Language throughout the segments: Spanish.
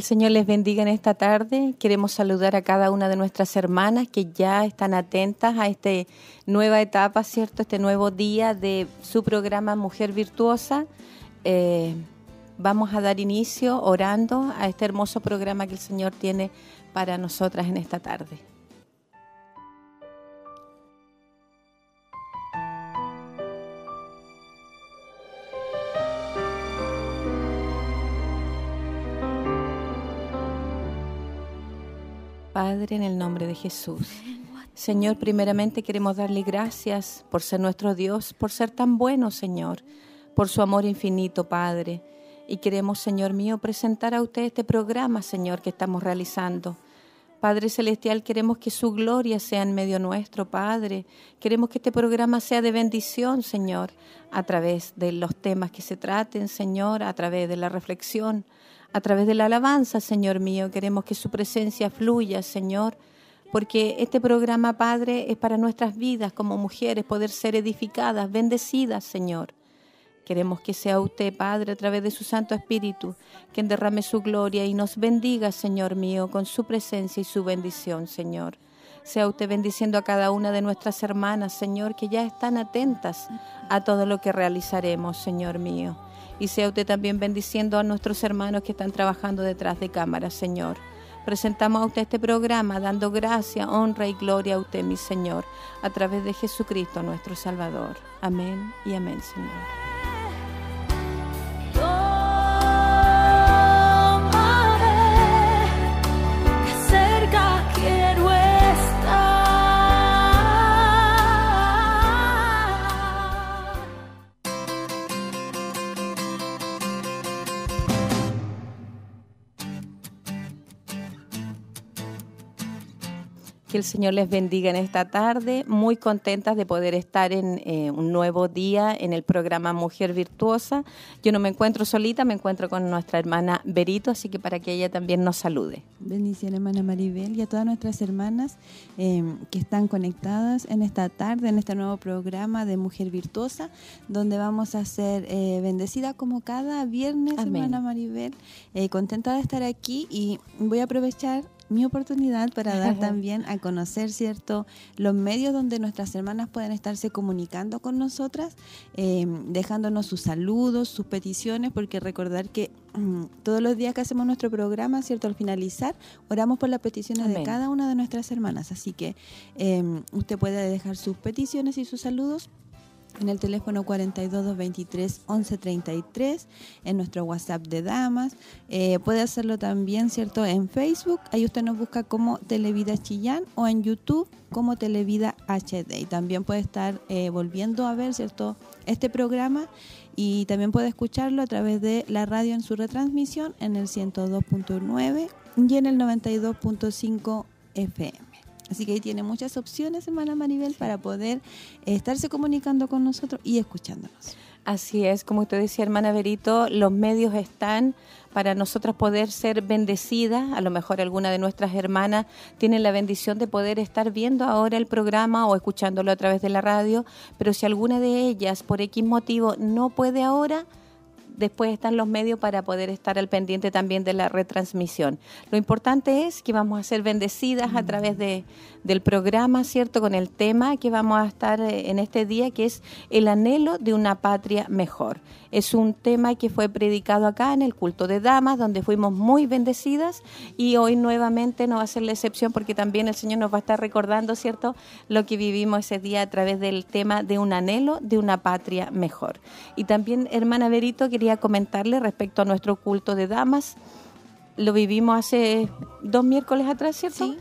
El Señor les bendiga en esta tarde. Queremos saludar a cada una de nuestras hermanas que ya están atentas a esta nueva etapa, ¿cierto? Este nuevo día de su programa Mujer Virtuosa. Eh, vamos a dar inicio orando a este hermoso programa que el Señor tiene para nosotras en esta tarde. Padre, en el nombre de Jesús. Señor, primeramente queremos darle gracias por ser nuestro Dios, por ser tan bueno, Señor, por su amor infinito, Padre. Y queremos, Señor mío, presentar a usted este programa, Señor, que estamos realizando. Padre Celestial, queremos que su gloria sea en medio nuestro, Padre. Queremos que este programa sea de bendición, Señor, a través de los temas que se traten, Señor, a través de la reflexión, a través de la alabanza, Señor mío. Queremos que su presencia fluya, Señor, porque este programa, Padre, es para nuestras vidas como mujeres, poder ser edificadas, bendecidas, Señor. Queremos que sea usted, Padre, a través de su Santo Espíritu, quien derrame su gloria y nos bendiga, Señor mío, con su presencia y su bendición, Señor. Sea usted bendiciendo a cada una de nuestras hermanas, Señor, que ya están atentas a todo lo que realizaremos, Señor mío y sea usted también bendiciendo a nuestros hermanos que están trabajando detrás de cámaras, Señor. Presentamos a usted este programa dando gracia, honra y gloria a usted, mi Señor, a través de Jesucristo nuestro Salvador. Amén y amén, Señor. Que el Señor les bendiga en esta tarde. Muy contentas de poder estar en eh, un nuevo día en el programa Mujer Virtuosa. Yo no me encuentro solita, me encuentro con nuestra hermana Berito, así que para que ella también nos salude. Bendición, hermana Maribel, y a todas nuestras hermanas eh, que están conectadas en esta tarde, en este nuevo programa de Mujer Virtuosa, donde vamos a ser eh, bendecida como cada viernes, hermana Maribel. contenta de estar aquí y voy a aprovechar mi oportunidad para dar también a conocer, ¿cierto?, los medios donde nuestras hermanas pueden estarse comunicando con nosotras, eh, dejándonos sus saludos, sus peticiones, porque recordar que mm, todos los días que hacemos nuestro programa, ¿cierto?, al finalizar, oramos por las peticiones de cada una de nuestras hermanas. Así que eh, usted puede dejar sus peticiones y sus saludos en el teléfono 42223 1133, en nuestro WhatsApp de damas. Eh, puede hacerlo también, ¿cierto?, en Facebook. Ahí usted nos busca como Televida Chillán o en YouTube como Televida HD. Y también puede estar eh, volviendo a ver, ¿cierto?, este programa y también puede escucharlo a través de la radio en su retransmisión en el 102.9 y en el 92.5 FM. Así que ahí tiene muchas opciones, hermana Maribel, para poder estarse comunicando con nosotros y escuchándonos. Así es, como usted decía, hermana Berito, los medios están para nosotras poder ser bendecidas. A lo mejor alguna de nuestras hermanas tiene la bendición de poder estar viendo ahora el programa o escuchándolo a través de la radio, pero si alguna de ellas por X motivo no puede ahora, después están los medios para poder estar al pendiente también de la retransmisión. Lo importante es que vamos a ser bendecidas a través de, del programa, ¿cierto? Con el tema que vamos a estar eh, en este día, que es el anhelo de una patria mejor. Es un tema que fue predicado acá en el culto de damas, donde fuimos muy bendecidas y hoy nuevamente no va a ser la excepción porque también el Señor nos va a estar recordando, ¿cierto?, lo que vivimos ese día a través del tema de un anhelo de una patria mejor. Y también, hermana Berito, quería comentarle respecto a nuestro culto de damas. Lo vivimos hace dos miércoles atrás, ¿cierto? Sí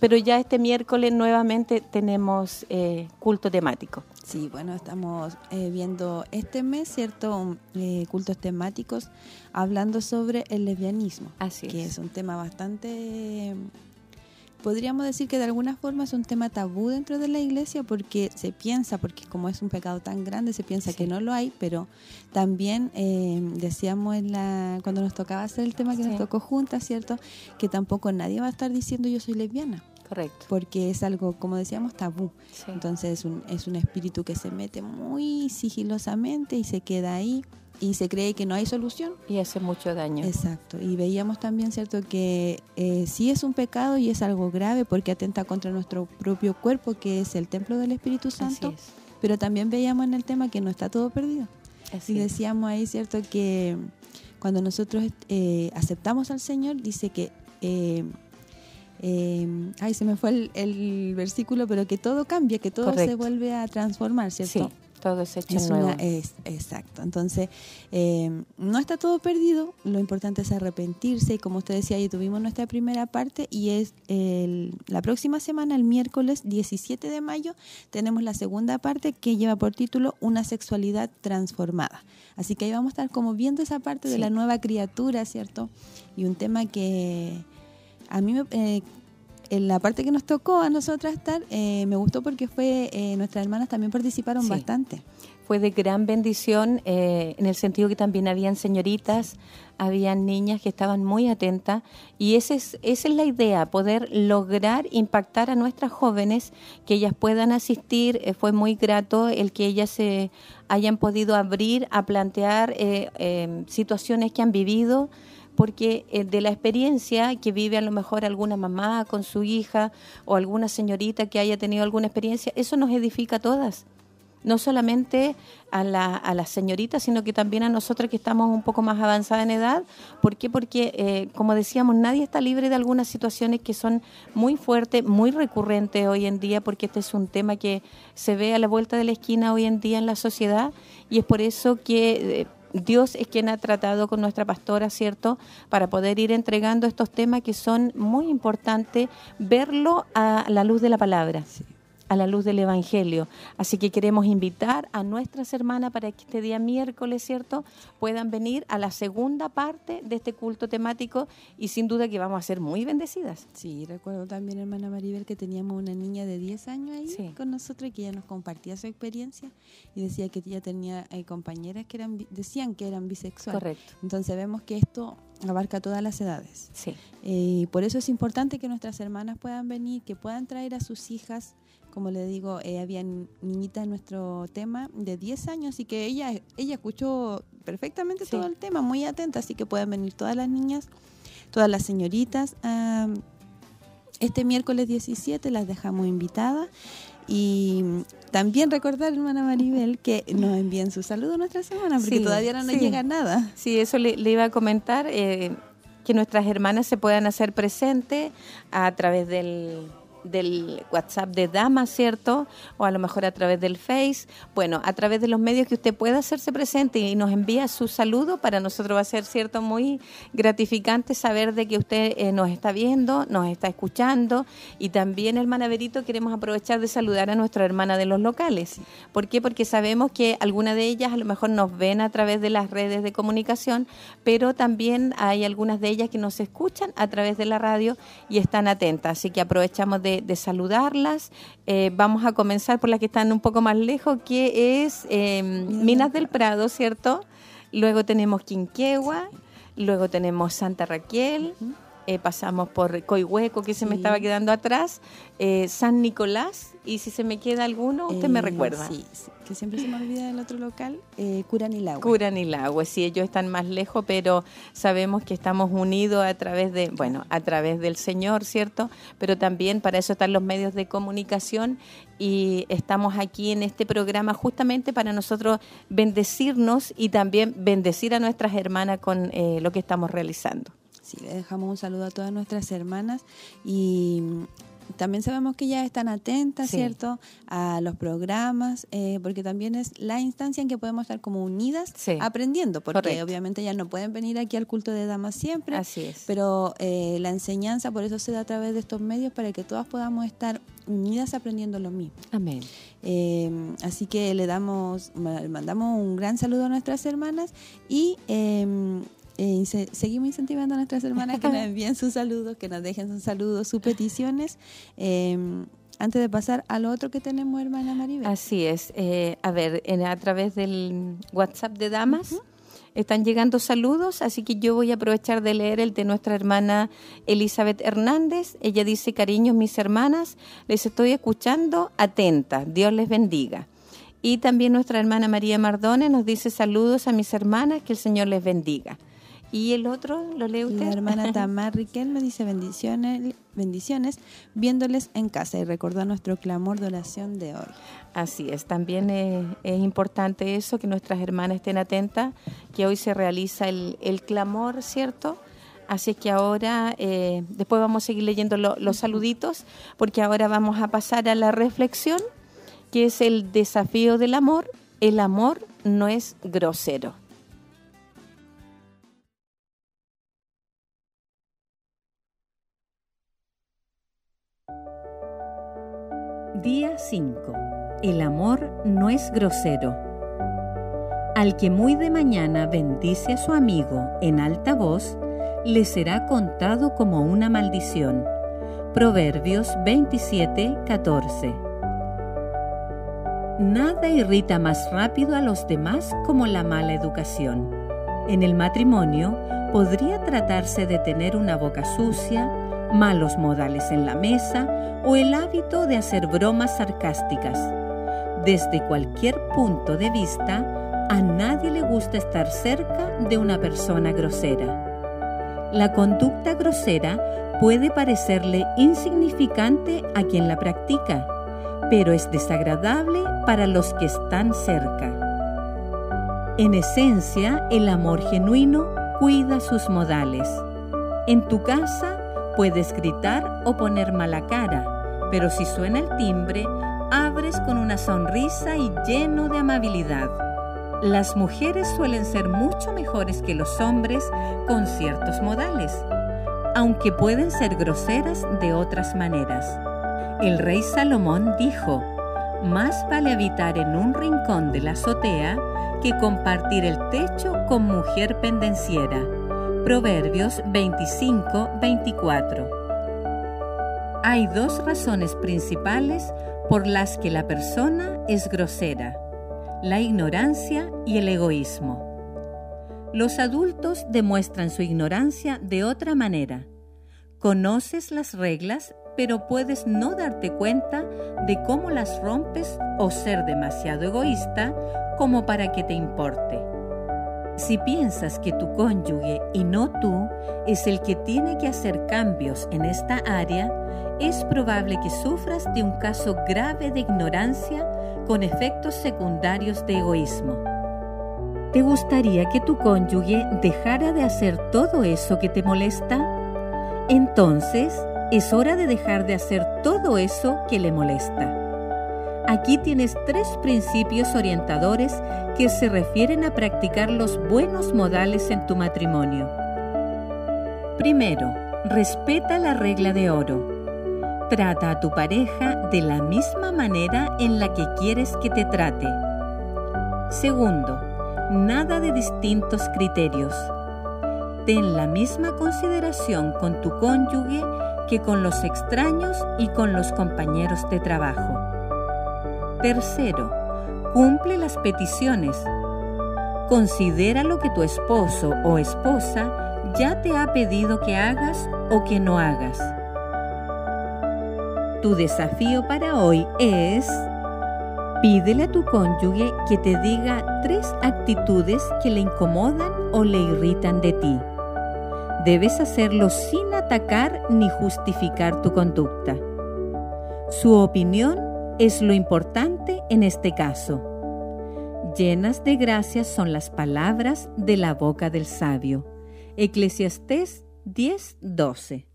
pero ya este miércoles nuevamente tenemos eh, culto temático. Sí, bueno, estamos eh, viendo este mes, ¿cierto? Eh, cultos temáticos hablando sobre el lesbianismo. Así que es. es un tema bastante podríamos decir que de alguna forma es un tema tabú dentro de la iglesia porque se piensa, porque como es un pecado tan grande, se piensa Sí. que no lo hay, pero también eh, decíamos en la, cuando nos tocaba hacer el tema que Sí. nos tocó juntas, ¿cierto? Que tampoco nadie va a estar diciendo yo soy lesbiana, Correcto. porque es algo, como decíamos, tabú. Sí. Entonces es un, es un espíritu que se mete muy sigilosamente y se queda ahí y se cree que no hay solución. y hace mucho daño. Exacto, y veíamos también, ¿cierto?, que eh, sí es un pecado y es algo grave porque atenta contra nuestro propio cuerpo, que es el templo del Espíritu Así Santo, es. pero también veíamos en el tema que no está todo perdido. Así Y decíamos ahí, ¿cierto?, que cuando nosotros eh, aceptamos al Señor, dice que... eh, eh, ay, se me fue el, el versículo, pero que todo cambia, que todo se vuelve a transformar, ¿cierto? Sí, todo es hecho Es nuevo. una- es- exacto. Entonces, eh, no está todo perdido. Lo importante es arrepentirse. Y como usted decía, ya tuvimos nuestra primera parte. Y es el- la próxima semana, el miércoles 17 de mayo, tenemos la segunda parte que lleva por título Una sexualidad transformada. Así que ahí vamos a estar como viendo esa parte de la nueva criatura, ¿cierto? Y un tema que a mí me. eh, en la parte que nos tocó a nosotras estar, eh, me gustó porque fue eh, nuestras hermanas también participaron Sí. bastante. Fue de gran bendición eh, en el sentido que también habían señoritas, habían niñas que estaban muy atentas y ese es, esa es la idea, poder lograr impactar a nuestras jóvenes, que ellas puedan asistir. Eh, fue muy grato el que ellas se hayan podido abrir a plantear situaciones que han vivido porque eh, de la experiencia que vive a lo mejor alguna mamá con su hija o alguna señorita que haya tenido alguna experiencia, eso nos edifica a todas. No solamente a, la, las señoritas, sino que también a nosotras que estamos un poco más avanzadas en edad. ¿Por qué? Porque, eh, como decíamos, nadie está libre de algunas situaciones que son muy fuertes, muy recurrentes hoy en día, porque este es un tema que se ve a la vuelta de la esquina hoy en día en la sociedad y es por eso que... eh, Dios es quien ha tratado con nuestra pastora, ¿cierto? Para poder ir entregando estos temas que son muy importantes, verlo a la luz de la palabra, a la luz del Evangelio. Así que queremos invitar a nuestras hermanas para que este día miércoles, ¿cierto? Puedan venir a la segunda parte de este culto temático y sin duda que vamos a ser muy bendecidas. Sí, recuerdo también, hermana Maribel, que teníamos una niña de 10 años ahí Sí. con nosotros y que ella nos compartía su experiencia y decía que ella tenía eh, compañeras que eran decían que eran bisexuales. Correcto. Entonces vemos que esto abarca todas las edades. Sí, Eh, por eso es importante que nuestras hermanas puedan venir, que puedan traer a sus hijas. Como le digo, eh, había niñitas en nuestro tema de 10 años y que ella, ella escuchó perfectamente Sí. todo el tema, muy atenta, así que pueden venir todas las niñas, todas las señoritas. ah, este miércoles 17 las dejamos invitadas y también recordar, hermana Maribel, que nos envíen su saludo nuestra semana, porque Sí, todavía no nos sí. llega nada. Sí, eso le, le iba a comentar, eh, que nuestras hermanas se puedan hacer presentes a través del, del WhatsApp de Dama, ¿cierto? O a lo mejor a través del Face. Bueno, a través de los medios que usted pueda hacerse presente y nos envía su saludo, para nosotros va a ser, ¿cierto? Muy gratificante saber de que usted eh, nos está viendo, nos está escuchando y también, hermana Berito, queremos aprovechar de saludar a nuestra hermana de los locales. ¿Por qué? Porque sabemos que algunas de ellas a lo mejor nos ven a través de las redes de comunicación, pero también hay algunas de ellas que nos escuchan a través de la radio y están atentas. Así que aprovechamos de, de saludarlas. Eh, vamos a comenzar por las que están un poco más lejos, que es eh, Minas del Prado, ¿cierto? Luego tenemos Quinquegua, luego tenemos Santa Raquel. eh, pasamos por Coihueco, que se me Sí. estaba quedando atrás, eh, San Nicolás, y si se me queda alguno, usted me recuerda. Sí, sí, que siempre se me olvida del otro local, eh, Curanilagua. Curan y Lagos, sí, ellos están más lejos, pero sabemos que estamos unidos a través de, bueno, a través del Señor, ¿cierto? Pero también para eso están los medios de comunicación y estamos aquí en este programa justamente para nosotros bendecirnos y también bendecir a nuestras hermanas con eh, lo que estamos realizando. Sí, le dejamos un saludo a todas nuestras hermanas y también sabemos que ya están atentas, ¿cierto?, a los programas, eh, porque también es la instancia en que podemos estar como unidas aprendiendo, porque obviamente ya no pueden venir aquí al culto de damas siempre. Así es. Pero eh, la enseñanza por eso se da a través de estos medios para que todas podamos estar unidas aprendiendo lo mismo. Amén. Eh, así que le damos, mandamos un gran saludo a nuestras hermanas y eh, eh, seguimos incentivando a nuestras hermanas que nos envíen sus saludos, que nos dejen sus saludos, sus peticiones. antes de pasar al otro que tenemos, hermana Maribel. Así es. a ver, a través del WhatsApp de Damas. Están llegando saludos, así que yo voy a aprovechar de leer el de nuestra hermana Elizabeth Hernández. Ella dice, cariños mis hermanas, les estoy escuchando atenta, Dios les bendiga. Y también nuestra hermana María Mardones nos dice saludos a mis hermanas, que el Señor les bendiga. ¿Y el otro lo lee usted? La hermana Tamar Riquel me dice bendiciones, bendiciones viéndoles en casa y recordar nuestro clamor de oración de hoy. Así es, también es, importante eso, que nuestras hermanas estén atentas, que hoy se realiza el, clamor, ¿cierto? Así es que ahora, eh, después vamos a seguir leyendo los saluditos, porque ahora vamos a pasar a la reflexión, que es el desafío del amor. El amor no es grosero. Día 5. El amor no es grosero. Al que muy de mañana bendice a su amigo en alta voz, le será contado como una maldición. Proverbios 27, 14. Nada irrita más rápido a los demás como la mala educación. En el matrimonio podría tratarse de tener una boca sucia, malos modales en la mesa o el hábito de hacer bromas sarcásticas. Desde cualquier punto de vista, a nadie le gusta estar cerca de una persona grosera. La conducta grosera puede parecerle insignificante a quien la practica, pero es desagradable para los que están cerca. En esencia, el amor genuino cuida sus modales. En tu casa, Puedes gritar o poner mala cara, pero si suena el timbre, abres con una sonrisa y lleno de amabilidad. Las mujeres suelen ser mucho mejores que los hombres con ciertos modales, aunque pueden ser groseras de otras maneras. El rey Salomón dijo, más vale habitar en un rincón de la azotea que compartir el techo con mujer pendenciera. Proverbios 25-24. Hay dos razones principales por las que la persona es grosera, la ignorancia y el egoísmo. Los adultos demuestran su ignorancia de otra manera. Conoces las reglas, pero puedes no darte cuenta de cómo las rompes o ser demasiado egoísta como para que te importe. Si piensas que tu cónyuge y no tú es el que tiene que hacer cambios en esta área, es probable que sufras de un caso grave de ignorancia con efectos secundarios de egoísmo. ¿Te gustaría que tu cónyuge dejara de hacer todo eso que te molesta? Entonces, es hora de dejar de hacer todo eso que le molesta. Aquí tienes tres principios orientadores que se refieren a practicar los buenos modales en tu matrimonio. Primero, respeta la regla de oro. Trata a tu pareja de la misma manera en la que quieres que te trate. Segundo, nada de distintos criterios. Ten la misma consideración con tu cónyuge que con los extraños y con los compañeros de trabajo. Tercero, cumple las peticiones. Considera lo que tu esposo o esposa ya te ha pedido que hagas o que no hagas. Tu desafío para hoy es pídele a tu cónyuge que te diga tres actitudes que le incomodan o le irritan de ti. Debes hacerlo sin atacar ni justificar tu conducta. Su opinión es lo importante en este caso. Llenas de gracia son las palabras de la boca del sabio. Eclesiastés 10:12.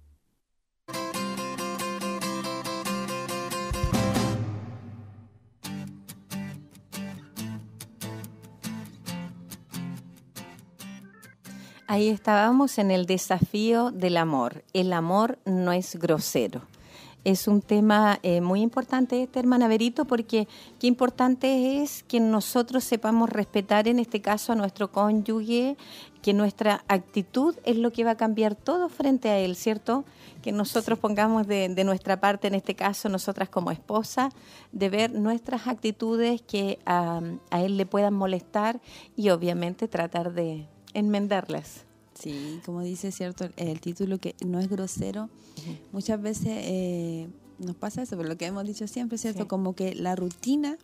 Ahí estábamos en el desafío del amor. El amor no es grosero. Es un tema eh, muy importante este, hermana Verito, porque qué importante es que nosotros sepamos respetar en este caso a nuestro cónyuge, que nuestra actitud es lo que va a cambiar todo frente a él, ¿cierto? Que nosotros pongamos de, nuestra parte, en este caso, nosotras como esposa, de ver nuestras actitudes que a él le puedan molestar y obviamente tratar de, enmendarlas. Sí, como dice cierto el título que no es grosero, muchas veces eh, nos pasa eso, por lo que hemos dicho siempre, ¿cierto? Como que la rutina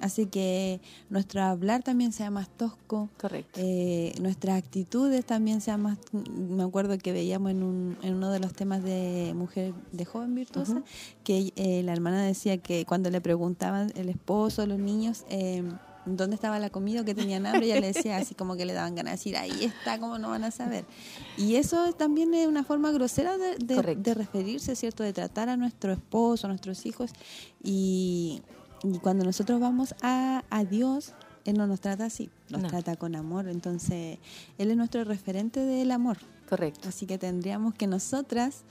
hace que nuestro hablar también sea más tosco. Correcto. Eh, nuestras actitudes también sean más... Me acuerdo que veíamos en, un, en uno de los temas de mujer, de joven virtuosa, que eh, la hermana decía que cuando le preguntaban el esposo, los niños... Dónde estaba la comida o que tenían hambre, ella le decía así como que le daban ganas de decir, ahí está, como no van a saber. Y eso también es una forma grosera de, de, referirse, ¿cierto? De tratar a nuestro esposo, a nuestros hijos. Y, cuando nosotros vamos a, a, Dios, Él no nos trata así, nos trata con amor. Entonces, Él es nuestro referente del amor. Correcto. Así que tendríamos que nosotras,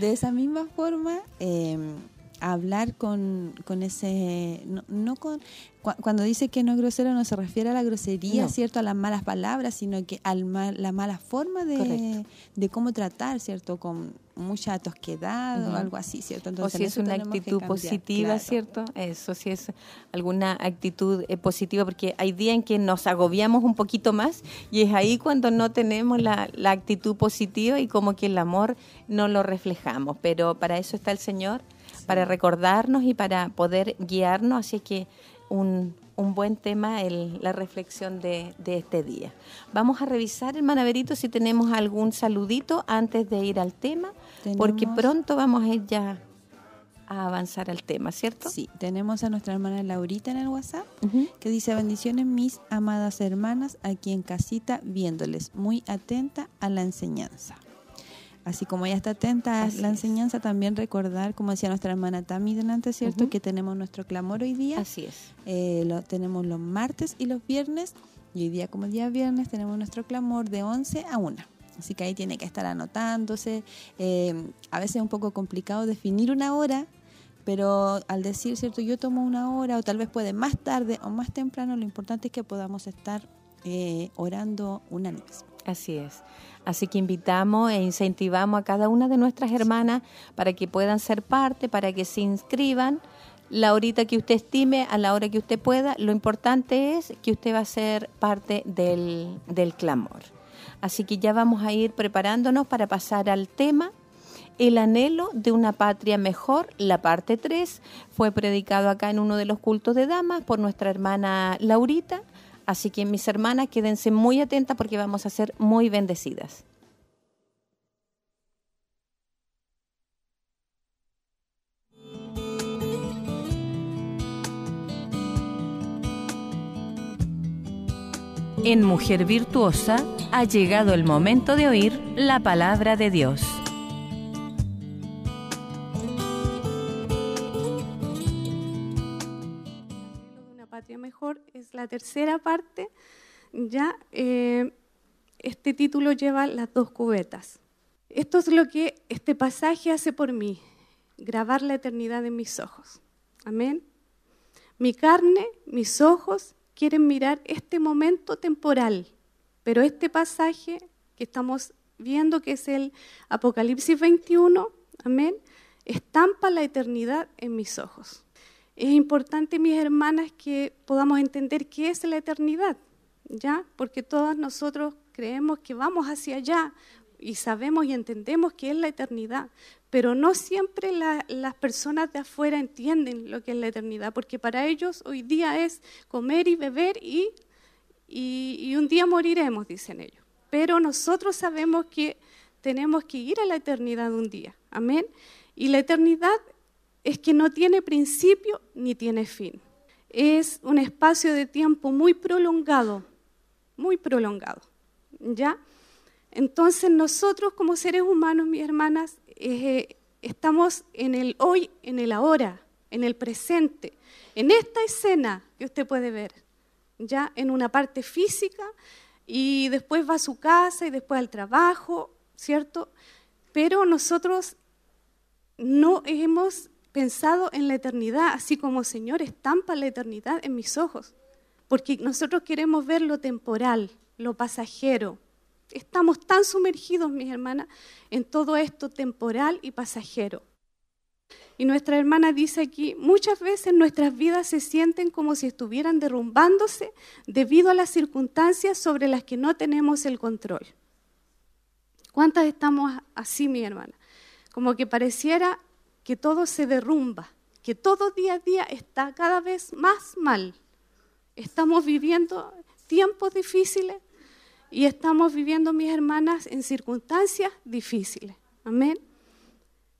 de esa misma forma, eh, hablar con, con ese, no, con, cuando dice que no es grosero no se refiere a la grosería, ¿cierto? A las malas palabras, sino que a la mala forma de, de, cómo tratar, ¿cierto? Con mucha tosquedad o algo así, ¿cierto? Entonces, o si es una actitud positiva, ¿cierto? Eso, si es alguna actitud eh, positiva, porque hay días en que nos agobiamos un poquito más y es ahí cuando no tenemos la, la actitud positiva y como que el amor no lo reflejamos, pero para eso está el Señor para recordarnos y para poder guiarnos. Así que un, un buen tema el, la reflexión de, de, este día. Vamos a revisar, hermana Berito, si tenemos algún saludito antes de ir al tema, porque pronto vamos a ir ya a avanzar al tema, ¿cierto? Sí, tenemos a nuestra hermana Laurita en el WhatsApp, que dice, bendiciones mis amadas hermanas aquí en casita, viéndoles, muy atenta a la enseñanza así como ella está atenta a la enseñanza, también recordar, como decía nuestra hermana Tami delante, ¿cierto? Que tenemos nuestro clamor hoy día. Así es. Eh, lo tenemos los martes y los viernes. Y hoy día, como día viernes, tenemos nuestro clamor de 11 a 1. Así que ahí tiene que estar anotándose. Eh, a veces es un poco complicado definir una hora, pero al decir, ¿cierto? Yo tomo una hora o tal vez puede más tarde o más temprano, lo importante es que podamos estar eh, orando unánimes. Así es. Así que invitamos e incentivamos a cada una de nuestras hermanas para que puedan ser parte, para que se inscriban la horita que usted estime, a la hora que usted pueda. Lo importante es que usted va a ser parte del, del clamor. Así que ya vamos a ir preparándonos para pasar al tema. El anhelo de una patria mejor, la parte 3, fue predicado acá en uno de los cultos de damas por nuestra hermana Laurita Así que mis hermanas, quédense muy atentas porque vamos a ser muy bendecidas. En Mujer Virtuosa ha llegado el momento de oír la palabra de Dios. Mejor es la tercera parte. Ya eh, este título lleva las dos cubetas. Esto es lo que este pasaje hace por mí, grabar la eternidad en mis ojos. Amén. Mi carne, mis ojos quieren mirar este momento temporal, pero este pasaje que estamos viendo, que es el Apocalipsis 21, amén, estampa la eternidad en mis ojos. Es importante, mis hermanas, que podamos entender qué es la eternidad, ¿ya? Porque todas nosotros creemos que vamos hacia allá y sabemos y entendemos qué es la eternidad, pero no siempre las personas de afuera entienden lo que es la eternidad, porque para ellos hoy día es comer y beber y, y, y un día moriremos, dicen ellos. Pero nosotros sabemos que tenemos que ir a la eternidad un día, amén. Y la eternidad es que no tiene principio ni tiene fin. Es un espacio de tiempo muy prolongado, muy prolongado. ¿Ya? Entonces nosotros como seres humanos, mis hermanas, eh, estamos en el hoy, en el ahora, en el presente, en esta escena que usted puede ver, ya en una parte física, y después va a su casa y después al trabajo, ¿cierto? Pero nosotros no hemos pensado en la eternidad, así como Señor estampa la eternidad en mis ojos, porque nosotros queremos ver lo temporal, lo pasajero. Estamos tan sumergidos, mis hermanas, en todo esto temporal y pasajero. Y nuestra hermana dice aquí, muchas veces nuestras vidas se sienten como si estuvieran derrumbándose debido a las circunstancias sobre las que no tenemos el control. ¿Cuántas estamos así, mi hermana? Como que pareciera que todo se derrumba, que todo día a día está cada vez más mal. Estamos viviendo tiempos difíciles y estamos viviendo, mis hermanas, en circunstancias difíciles. Amén.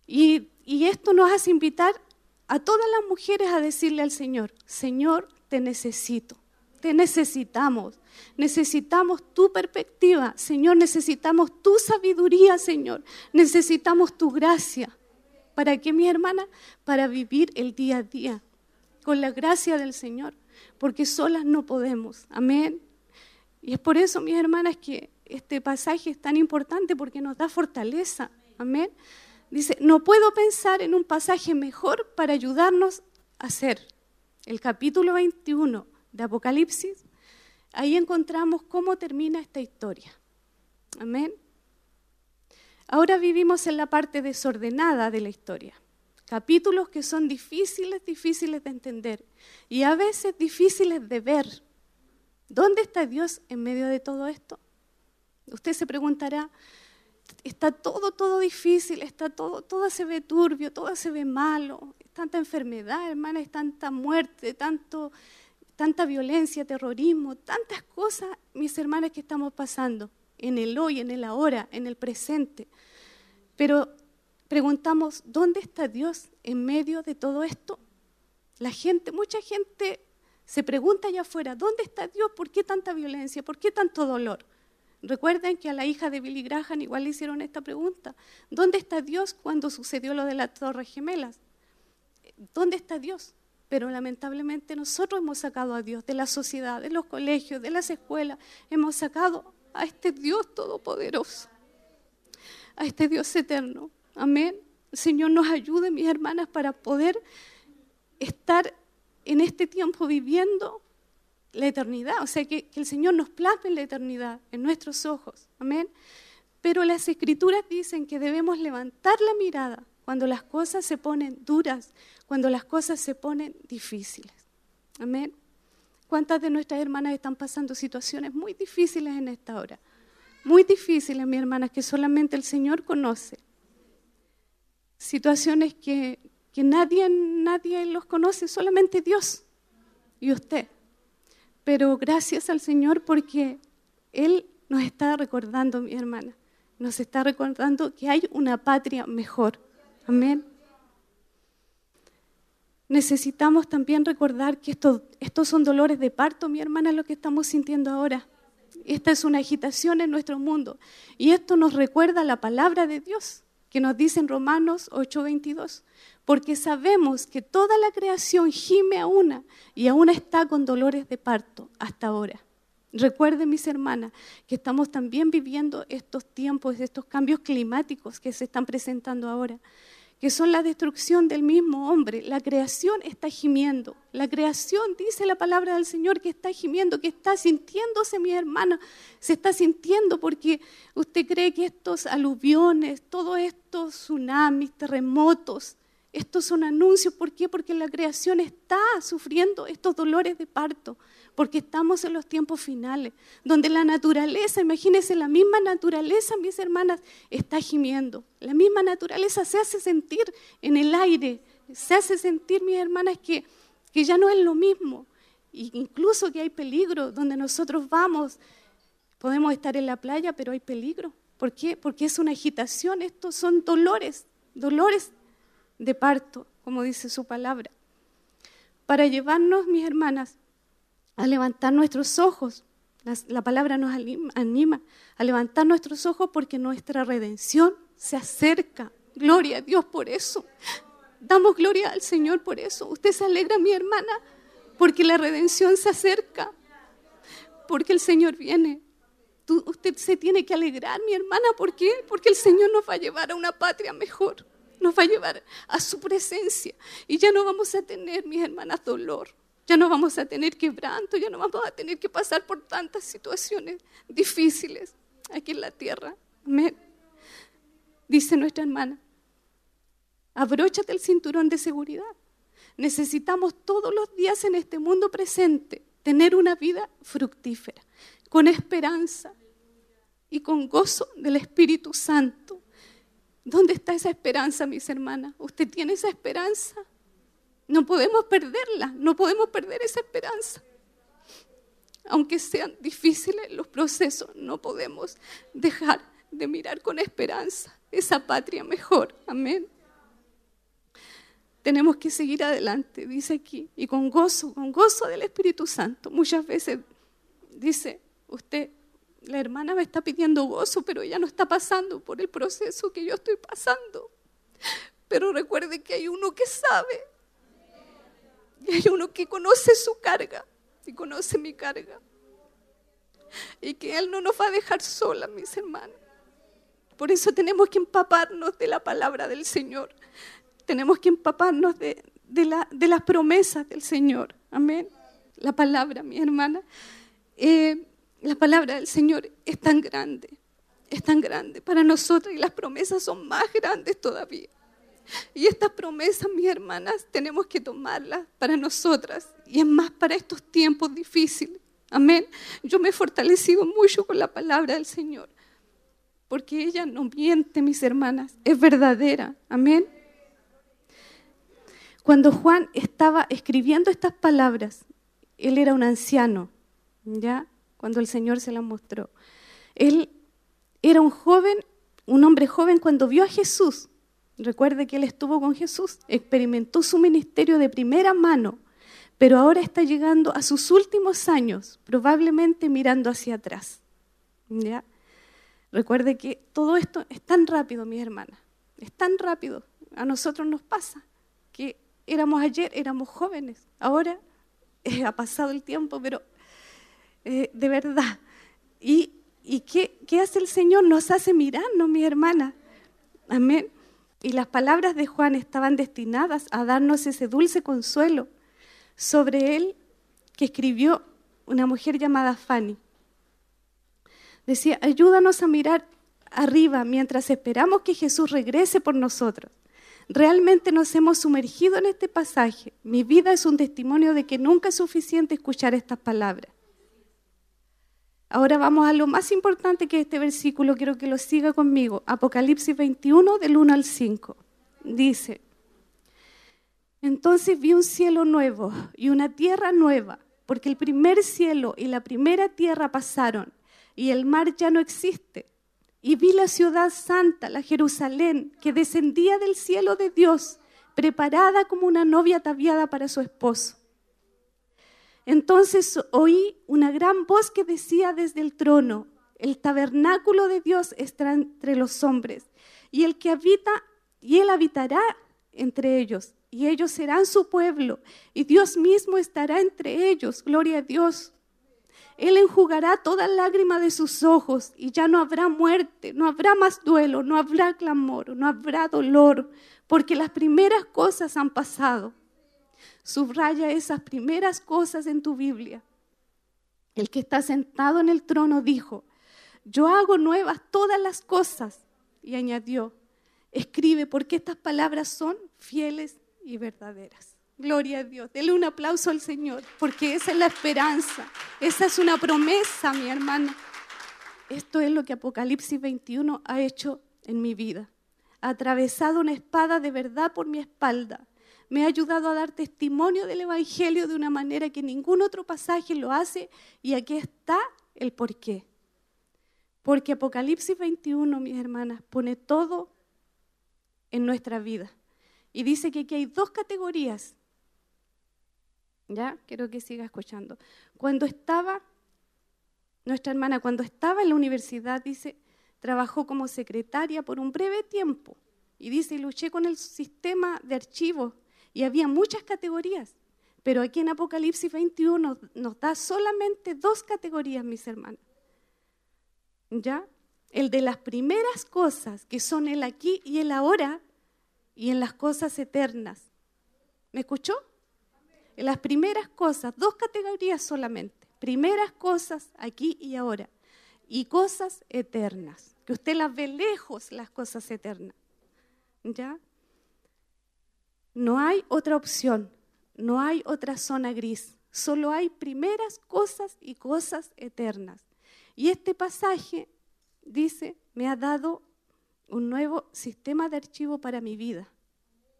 Y esto nos hace invitar a todas las mujeres a decirle al Señor, Señor, te necesito, te necesitamos, necesitamos tu perspectiva, Señor, necesitamos tu sabiduría, Señor, necesitamos tu gracia. ¿Para qué, mi hermana? Para vivir el día a día con la gracia del Señor, porque solas no podemos. Amén. Y es por eso, mis hermanas, que este pasaje es tan importante porque nos da fortaleza. Amén. Dice, no puedo pensar en un pasaje mejor para ayudarnos a hacer. El capítulo 21 de Apocalipsis, ahí encontramos cómo termina esta historia. Amén. Ahora vivimos en la parte desordenada de la historia. Capítulos que son difíciles, difíciles de entender y a veces difíciles de ver. ¿Dónde está Dios en medio de todo esto? Usted se preguntará, está todo, todo difícil, está todo, todo se ve turbio, todo se ve malo, tanta enfermedad, hermana, es tanta muerte, tanto, tanta violencia, terrorismo, tantas cosas, mis hermanas, que estamos pasando en el hoy, en el ahora, en el presente. Pero preguntamos, ¿dónde está Dios en medio de todo esto? La gente, mucha gente se pregunta allá afuera, ¿dónde está Dios? ¿Por qué tanta violencia? ¿Por qué tanto dolor? Recuerden que a la hija de Billy Graham igual le hicieron esta pregunta. ¿Dónde está Dios cuando sucedió lo de las Torres Gemelas? ¿Dónde está Dios? Pero lamentablemente nosotros hemos sacado a Dios de la sociedad, de los colegios, de las escuelas. Hemos sacado a este Dios todopoderoso, a este Dios eterno. Amén. El Señor nos ayude, mis hermanas, para poder estar en este tiempo viviendo la eternidad, o sea, que, el Señor nos plasme la eternidad, en nuestros ojos, amén. Pero las escrituras dicen que debemos levantar la mirada cuando las cosas se ponen duras, cuando las cosas se ponen difíciles, amén. ¿Cuántas de nuestras hermanas están pasando situaciones muy difíciles en esta hora? Muy difíciles, mis hermanas, que solamente el Señor conoce. Situaciones que, que nadie, nadie los conoce, solamente Dios y usted. Pero gracias al Señor porque Él nos está recordando, mi hermana, nos está recordando que hay una patria mejor. Amén. Necesitamos también recordar que estos, estos son dolores de parto, mi hermana, lo que estamos sintiendo ahora. Esta es una agitación en nuestro mundo. Y esto nos recuerda la palabra de Dios, que nos dice en Romanos 8:22 porque sabemos que toda la creación gime a una y aún está con dolores de parto hasta ahora. Recuerden, mis hermanas, que estamos también viviendo estos tiempos, estos cambios climáticos que se están presentando ahora, que son la destrucción del mismo hombre. La creación está gimiendo. La creación, dice la palabra del Señor, que está gimiendo, que está sintiéndose, mi hermana, se está sintiendo porque usted cree que estos aluviones, todos estos tsunamis, terremotos, estos son anuncios, ¿por qué? Porque la creación está sufriendo estos dolores de parto, porque estamos en los tiempos finales, donde la naturaleza, imagínense, la misma naturaleza, mis hermanas, está gimiendo. La misma naturaleza se hace sentir en el aire, se hace sentir, mis hermanas, que, que ya no es lo mismo. incluso que hay peligro, donde nosotros vamos, podemos estar en la playa, pero hay peligro. ¿Por qué? Porque es una agitación, estos son dolores, dolores de parto, como dice su palabra, para llevarnos, mis hermanas, a levantar nuestros ojos. La, palabra nos anima a levantar nuestros ojos porque nuestra redención se acerca. Gloria a Dios por eso. Damos gloria al Señor por eso. Usted se alegra, mi hermana, porque la redención se acerca, porque el Señor viene. usted se tiene que alegrar, mi hermana. ¿Por qué? Porque el Señor nos va a llevar a una patria mejor. Nos va a llevar a su presencia. Y ya no vamos a tener, mis hermanas, dolor. Ya no vamos a tener quebranto. Ya no vamos a tener que pasar por tantas situaciones difíciles aquí en la tierra. Amén. Dice nuestra hermana, abróchate el cinturón de seguridad. Necesitamos todos los días en este mundo presente tener una vida fructífera con esperanza y con gozo del Espíritu Santo. ¿Dónde está esa esperanza, mis hermanas? ¿Usted tiene esa esperanza? No podemos perderla, no podemos perder esa esperanza. Aunque sean difíciles los procesos, no podemos dejar de mirar con esperanza esa patria mejor. Amén. Tenemos que seguir adelante, dice aquí, y con gozo, con gozo del Espíritu Santo. Muchas veces dice, Usted, la hermana me está pidiendo gozo, pero ella no está pasando por el proceso que yo estoy pasando. Pero recuerde que hay uno que sabe. Hay uno que conoce su carga y conoce mi carga. Y que Él no nos va a dejar solas, mis hermanos. Por eso tenemos que empaparnos de la palabra del Señor. Tenemos que empaparnos de, de las promesas del Señor. Amén. La palabra, mi hermana. Eh, la palabra del Señor es tan grande, es tan grande para nosotros y las promesas son más grandes todavía. Y estas promesas, mis hermanas, tenemos que tomarlas para nosotras y es más para estos tiempos difíciles. Amén. Yo me he fortalecido mucho con la palabra del Señor, porque ella no miente, mis hermanas, es verdadera. Amén. Cuando Juan estaba escribiendo estas palabras, él era un anciano, ¿ya? cuando el Señor se la mostró. Él era un joven, un hombre joven cuando vio a Jesús. Recuerde que él estuvo con Jesús, experimentó su ministerio de primera mano, pero ahora está llegando a sus últimos años, probablemente mirando hacia atrás. ¿Ya? Recuerde que todo esto es tan rápido, mis hermanas, es tan rápido. A nosotros nos pasa que éramos ayer, éramos jóvenes, ahora eh, ha pasado el tiempo, pero eh, de verdad. ¿Y, qué, qué, hace el Señor? Nos hace mirarnos, mi hermana. Amén. Y las palabras de Juan estaban destinadas a darnos ese dulce consuelo sobre él que escribió una mujer llamada Fanny. Decía, ayúdanos a mirar arriba mientras esperamos que Jesús regrese por nosotros. Realmente nos hemos sumergido en este pasaje. Mi vida es un testimonio de que nunca es suficiente escuchar estas palabras. Ahora vamos a lo más importante que este versículo, quiero que lo siga conmigo. Apocalipsis 21 del 1 al 5. Dice, entonces vi un cielo nuevo y una tierra nueva, porque el primer cielo y la primera tierra pasaron y el mar ya no existe. Y vi la ciudad santa, la Jerusalén, que descendía del cielo de Dios, preparada como una novia ataviada para su esposo. Entonces oí una gran voz que decía desde el trono, el tabernáculo de Dios está entre los hombres, y el que habita, y él habitará entre ellos, y ellos serán su pueblo, y Dios mismo estará entre ellos, gloria a Dios. Él enjugará toda lágrima de sus ojos, y ya no habrá muerte, no habrá más duelo, no habrá clamor, no habrá dolor, porque las primeras cosas han pasado. Subraya esas primeras cosas en tu Biblia. El que está sentado en el trono dijo, yo hago nuevas todas las cosas. Y añadió, escribe porque estas palabras son fieles y verdaderas. Gloria a Dios. Dele un aplauso al Señor, porque esa es la esperanza. Esa es una promesa, mi hermana. Esto es lo que Apocalipsis 21 ha hecho en mi vida. Ha atravesado una espada de verdad por mi espalda me ha ayudado a dar testimonio del Evangelio de una manera que ningún otro pasaje lo hace y aquí está el porqué. Porque Apocalipsis 21, mis hermanas, pone todo en nuestra vida. Y dice que aquí hay dos categorías. ¿Ya? Quiero que siga escuchando. Cuando estaba, nuestra hermana, cuando estaba en la universidad, dice, trabajó como secretaria por un breve tiempo. Y dice, luché con el sistema de archivos y había muchas categorías, pero aquí en Apocalipsis 21 nos da solamente dos categorías, mis hermanos. ¿Ya? El de las primeras cosas, que son el aquí y el ahora, y en las cosas eternas. ¿Me escuchó? En las primeras cosas, dos categorías solamente. Primeras cosas aquí y ahora. Y cosas eternas. Que usted las ve lejos, las cosas eternas. ¿Ya? No hay otra opción. No hay otra zona gris. Solo hay primeras cosas y cosas eternas. Y este pasaje dice, me ha dado un nuevo sistema de archivo para mi vida.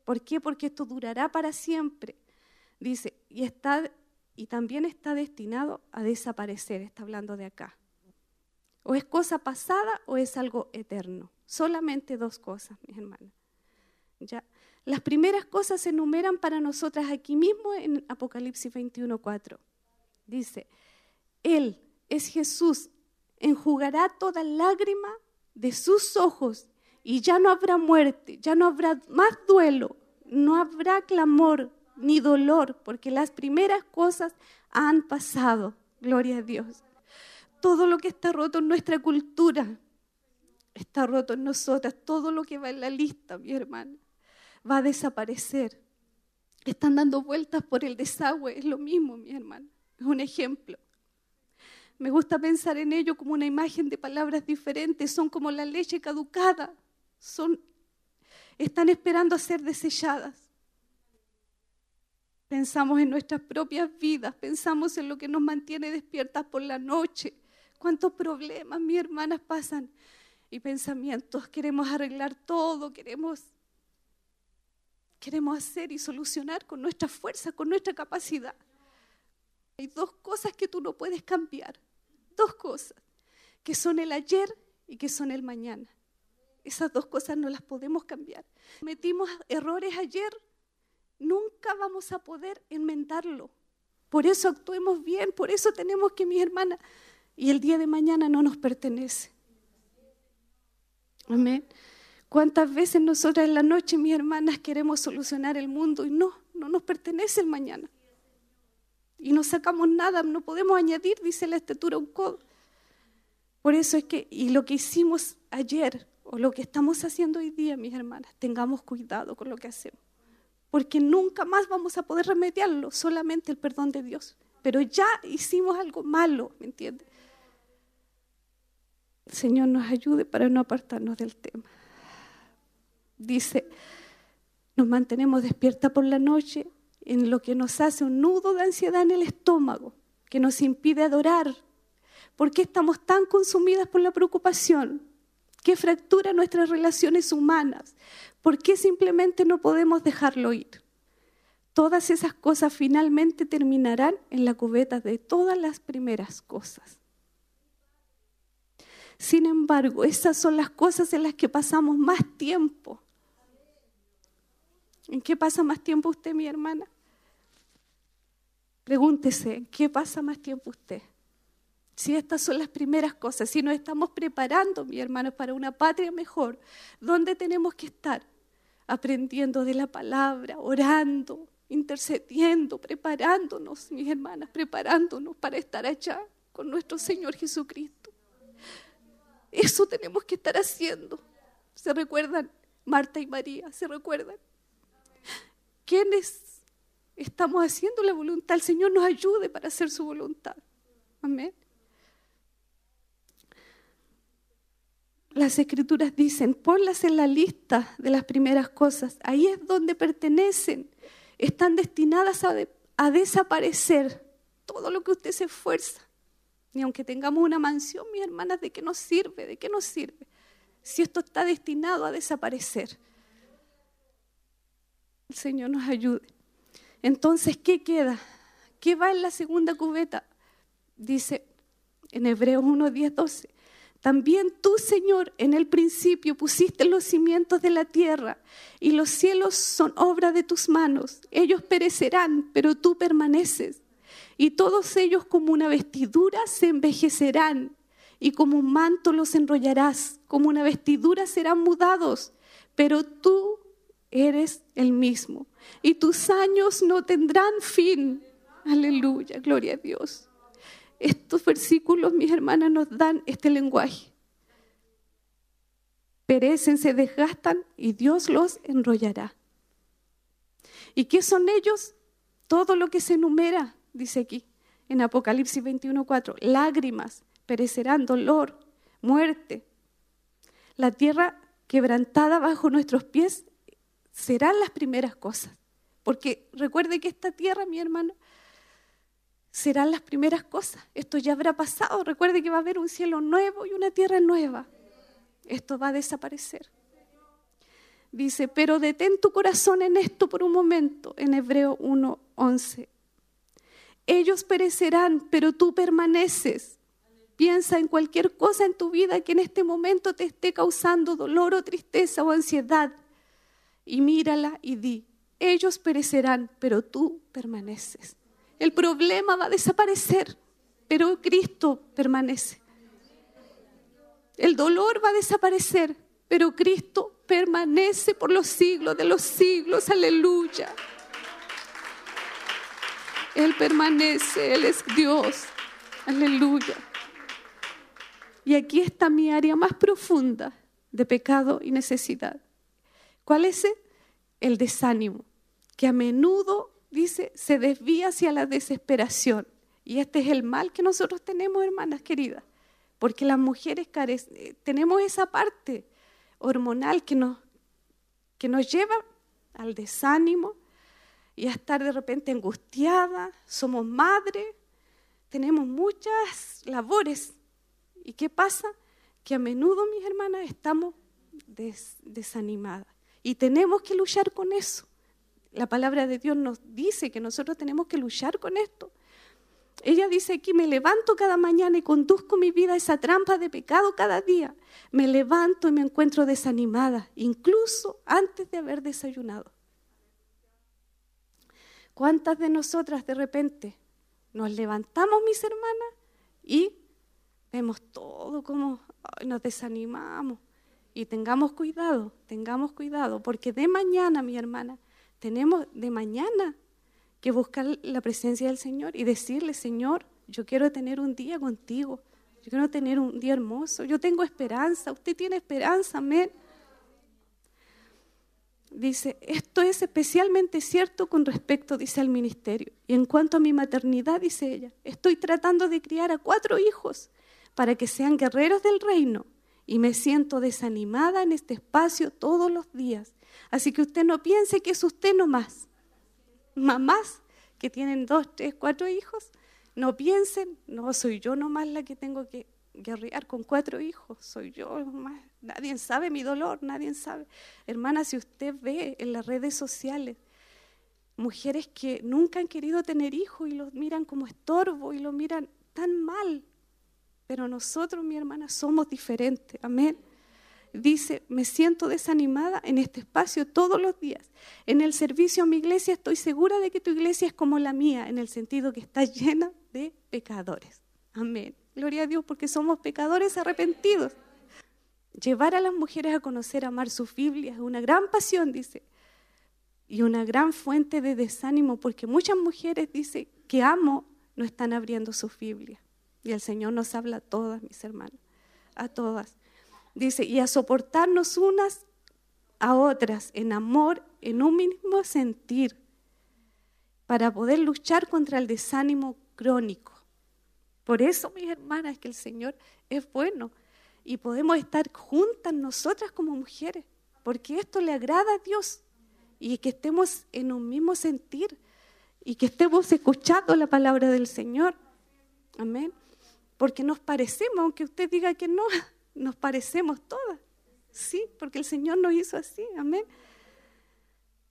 ¿Por qué? Porque esto durará para siempre. Dice, y, está, y también está destinado a desaparecer, está hablando de acá. O es cosa pasada o es algo eterno. Solamente dos cosas, mis hermanas. ¿Ya? Las primeras cosas se enumeran para nosotras aquí mismo en Apocalipsis 21.4. Dice, Él es Jesús, enjugará toda lágrima de sus ojos y ya no habrá muerte, ya no habrá más duelo, no habrá clamor ni dolor, porque las primeras cosas han pasado. Gloria a Dios. Todo lo que está roto en nuestra cultura está roto en nosotras. Todo lo que va en la lista, mi hermana, va a desaparecer. Están dando vueltas por el desagüe, es lo mismo, mi hermana. Es un ejemplo. Me gusta pensar en ello como una imagen de palabras diferentes. Son como la leche caducada. Son, están esperando a ser desechadas. Pensamos en nuestras propias vidas, pensamos en lo que nos mantiene despiertas por la noche. ¿Cuántos problemas, mis hermanas, pasan? Y pensamientos, queremos arreglar todo, queremos, queremos hacer y solucionar con nuestra fuerza, con nuestra capacidad. Hay dos cosas que tú no puedes cambiar dos cosas, que son el ayer y que son el mañana. Esas dos cosas no las podemos cambiar. Metimos errores ayer, nunca vamos a poder enmendarlo. Por eso actuemos bien, por eso tenemos que, mi hermana, y el día de mañana no nos pertenece. Amén. ¿Cuántas veces nosotras en la noche, mis hermanas, queremos solucionar el mundo y no, no nos pertenece el mañana? y no sacamos nada, no podemos añadir, dice la estatura, un codo. Por eso es que, y lo que hicimos ayer, o lo que estamos haciendo hoy día, mis hermanas, tengamos cuidado con lo que hacemos. Porque nunca más vamos a poder remediarlo, solamente el perdón de Dios. Pero ya hicimos algo malo, ¿me entiendes? Señor nos ayude para no apartarnos del tema. Dice, nos mantenemos despierta por la noche, en lo que nos hace un nudo de ansiedad en el estómago, que nos impide adorar. ¿Por qué estamos tan consumidas por la preocupación? ¿Qué fractura nuestras relaciones humanas? ¿Por qué simplemente no podemos dejarlo ir? Todas esas cosas finalmente terminarán en la cubeta de todas las primeras cosas. Sin embargo, esas son las cosas en las que pasamos más tiempo. ¿En qué pasa más tiempo usted, mi hermana? Pregúntese, ¿qué pasa más tiempo usted? Si estas son las primeras cosas, si nos estamos preparando, mi hermano, para una patria mejor, ¿dónde tenemos que estar? Aprendiendo de la palabra, orando, intercediendo, preparándonos, mis hermanas, preparándonos para estar allá con nuestro Señor Jesucristo. Eso tenemos que estar haciendo. ¿Se recuerdan? Marta y María, ¿se recuerdan? ¿Quiénes estamos haciendo la voluntad. El Señor nos ayude para hacer su voluntad. Amén. Las escrituras dicen, ponlas en la lista de las primeras cosas. Ahí es donde pertenecen. Están destinadas a, a desaparecer. Todo lo que usted se esfuerza. Ni aunque tengamos una mansión, mis hermanas, ¿de qué nos sirve? ¿De qué nos sirve? Si esto está destinado a desaparecer. Señor nos ayude. Entonces, ¿qué queda? ¿Qué va en la segunda cubeta? Dice en Hebreos 1, 10, 12. También tú, Señor, en el principio pusiste los cimientos de la tierra y los cielos son obra de tus manos. Ellos perecerán, pero tú permaneces. Y todos ellos como una vestidura se envejecerán y como un manto los enrollarás, como una vestidura serán mudados, pero tú eres el mismo y tus años no tendrán fin. Aleluya, gloria a Dios. Estos versículos, mis hermanas, nos dan este lenguaje. perecen, se desgastan y Dios los enrollará. ¿Y qué son ellos? Todo lo que se enumera, dice aquí en Apocalipsis 21:4, lágrimas, perecerán, dolor, muerte. La tierra quebrantada bajo nuestros pies serán las primeras cosas. Porque recuerde que esta tierra, mi hermano, serán las primeras cosas. Esto ya habrá pasado. Recuerde que va a haber un cielo nuevo y una tierra nueva. Esto va a desaparecer. Dice, pero detén tu corazón en esto por un momento, en Hebreo 1:11. Ellos perecerán, pero tú permaneces. Piensa en cualquier cosa en tu vida que en este momento te esté causando dolor o tristeza o ansiedad y mírala y di, ellos perecerán, pero tú permaneces. El problema va a desaparecer, pero Cristo permanece. El dolor va a desaparecer, pero Cristo permanece por los siglos de los siglos. Aleluya. Él permanece, Él es Dios. Aleluya. Y aquí está mi área más profunda de pecado y necesidad. ¿Cuál es el desánimo? Que a menudo, dice, se desvía hacia la desesperación. Y este es el mal que nosotros tenemos, hermanas queridas. Porque las mujeres eh, tenemos esa parte hormonal que nos, lleva al desánimo y a estar de repente angustiada. Somos madres, tenemos muchas labores. ¿Y qué pasa? Que a menudo, mis hermanas, estamos desanimadas. Y tenemos que luchar con eso. La palabra de Dios nos dice que nosotros tenemos que luchar con esto. Ella dice aquí, me levanto cada mañana y conduzco mi vida a esa trampa de pecado cada día. Me levanto y me encuentro desanimada, incluso antes de haber desayunado. ¿Cuántas de nosotras de repente nos levantamos, mis hermanas, y vemos todo como nos desanimamos? Y tengamos cuidado, tengamos cuidado, porque de mañana, mi hermana, tenemos de mañana que buscar la presencia del Señor y decirle, Señor, yo quiero tener un día contigo, yo quiero tener un día hermoso, yo tengo esperanza, usted tiene esperanza, amén. Dice, esto es especialmente cierto con respecto, dice, al ministerio. Y en cuanto a mi maternidad, dice ella, estoy tratando de criar a cuatro hijos para que sean guerreros del reino y me siento desanimada en este espacio todos los días. Así que usted no piense que es usted nomás. Mamás que tienen dos, tres, cuatro hijos, no piensen, no soy yo nomás la que tengo que guerrear con cuatro hijos, soy yo nomás. Nadie sabe mi dolor, nadie sabe. Hermana, si usted ve en las redes sociales mujeres que nunca han querido tener hijos y los miran como estorbo y lo miran tan mal, pero nosotros, mi hermana, somos diferentes. Amén. Dice, me siento desanimada en este espacio todos los días. En el servicio a mi iglesia estoy segura de que tu iglesia es como la mía, en el sentido que está llena de pecadores. Amén. Gloria a Dios porque somos pecadores arrepentidos. Llevar a las mujeres a conocer, amar su Biblia es una gran pasión, dice, y una gran fuente de desánimo porque muchas mujeres, dice, que amo, no están abriendo su Biblia. Y el Señor nos habla a todas, mis hermanos, a todas. Dice, y a soportarnos unas a otras en amor, en un mismo sentir, para poder luchar contra el desánimo crónico. Por eso, mis hermanas, que el Señor es bueno y podemos estar juntas nosotras como mujeres, porque esto le agrada a Dios y que estemos en un mismo sentir y que estemos escuchando la palabra del Señor. Amén porque nos parecemos, aunque usted diga que no, nos parecemos todas. Sí, porque el Señor nos hizo así, amén.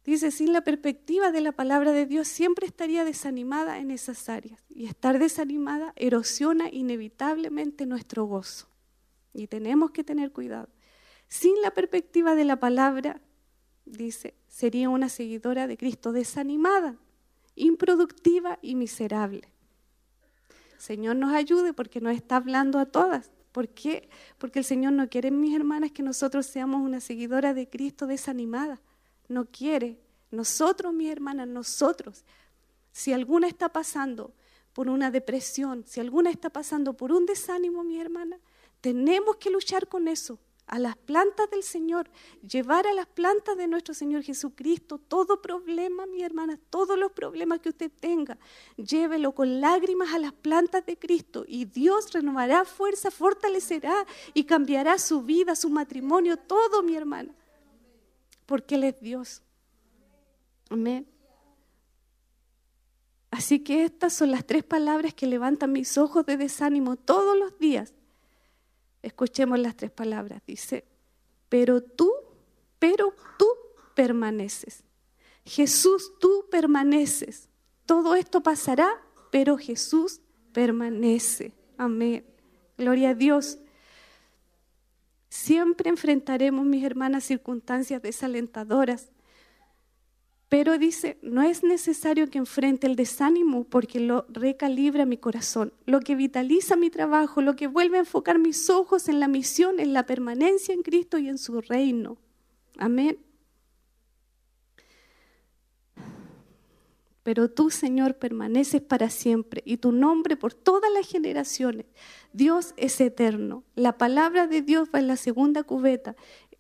Dice, sin la perspectiva de la palabra de Dios siempre estaría desanimada en esas áreas. Y estar desanimada erosiona inevitablemente nuestro gozo. Y tenemos que tener cuidado. Sin la perspectiva de la palabra, dice, sería una seguidora de Cristo desanimada, improductiva y miserable. Señor nos ayude porque nos está hablando a todas. ¿Por qué? Porque el Señor no quiere, mis hermanas, que nosotros seamos una seguidora de Cristo desanimada. No quiere. Nosotros, mis hermanas, nosotros, si alguna está pasando por una depresión, si alguna está pasando por un desánimo, mi hermana, tenemos que luchar con eso. A las plantas del Señor, llevar a las plantas de nuestro Señor Jesucristo todo problema, mi hermana, todos los problemas que usted tenga, llévelo con lágrimas a las plantas de Cristo y Dios renovará fuerza, fortalecerá y cambiará su vida, su matrimonio, todo, mi hermana, porque Él es Dios. Amén. Así que estas son las tres palabras que levantan mis ojos de desánimo todos los días Escuchemos las tres palabras. Dice, pero tú, pero tú permaneces. Jesús, tú permaneces. Todo esto pasará, pero Jesús permanece. Amén. Gloria a Dios. Siempre enfrentaremos, mis hermanas, circunstancias desalentadoras, pero dice, no es necesario que enfrente el desánimo porque lo recalibra mi corazón, lo que vitaliza mi trabajo, lo que vuelve a enfocar mis ojos en la misión, en la permanencia en Cristo y en su reino. Amén. Pero tú, Señor, permaneces para siempre y tu nombre por todas las generaciones. Dios es eterno. La palabra de Dios va en la segunda cubeta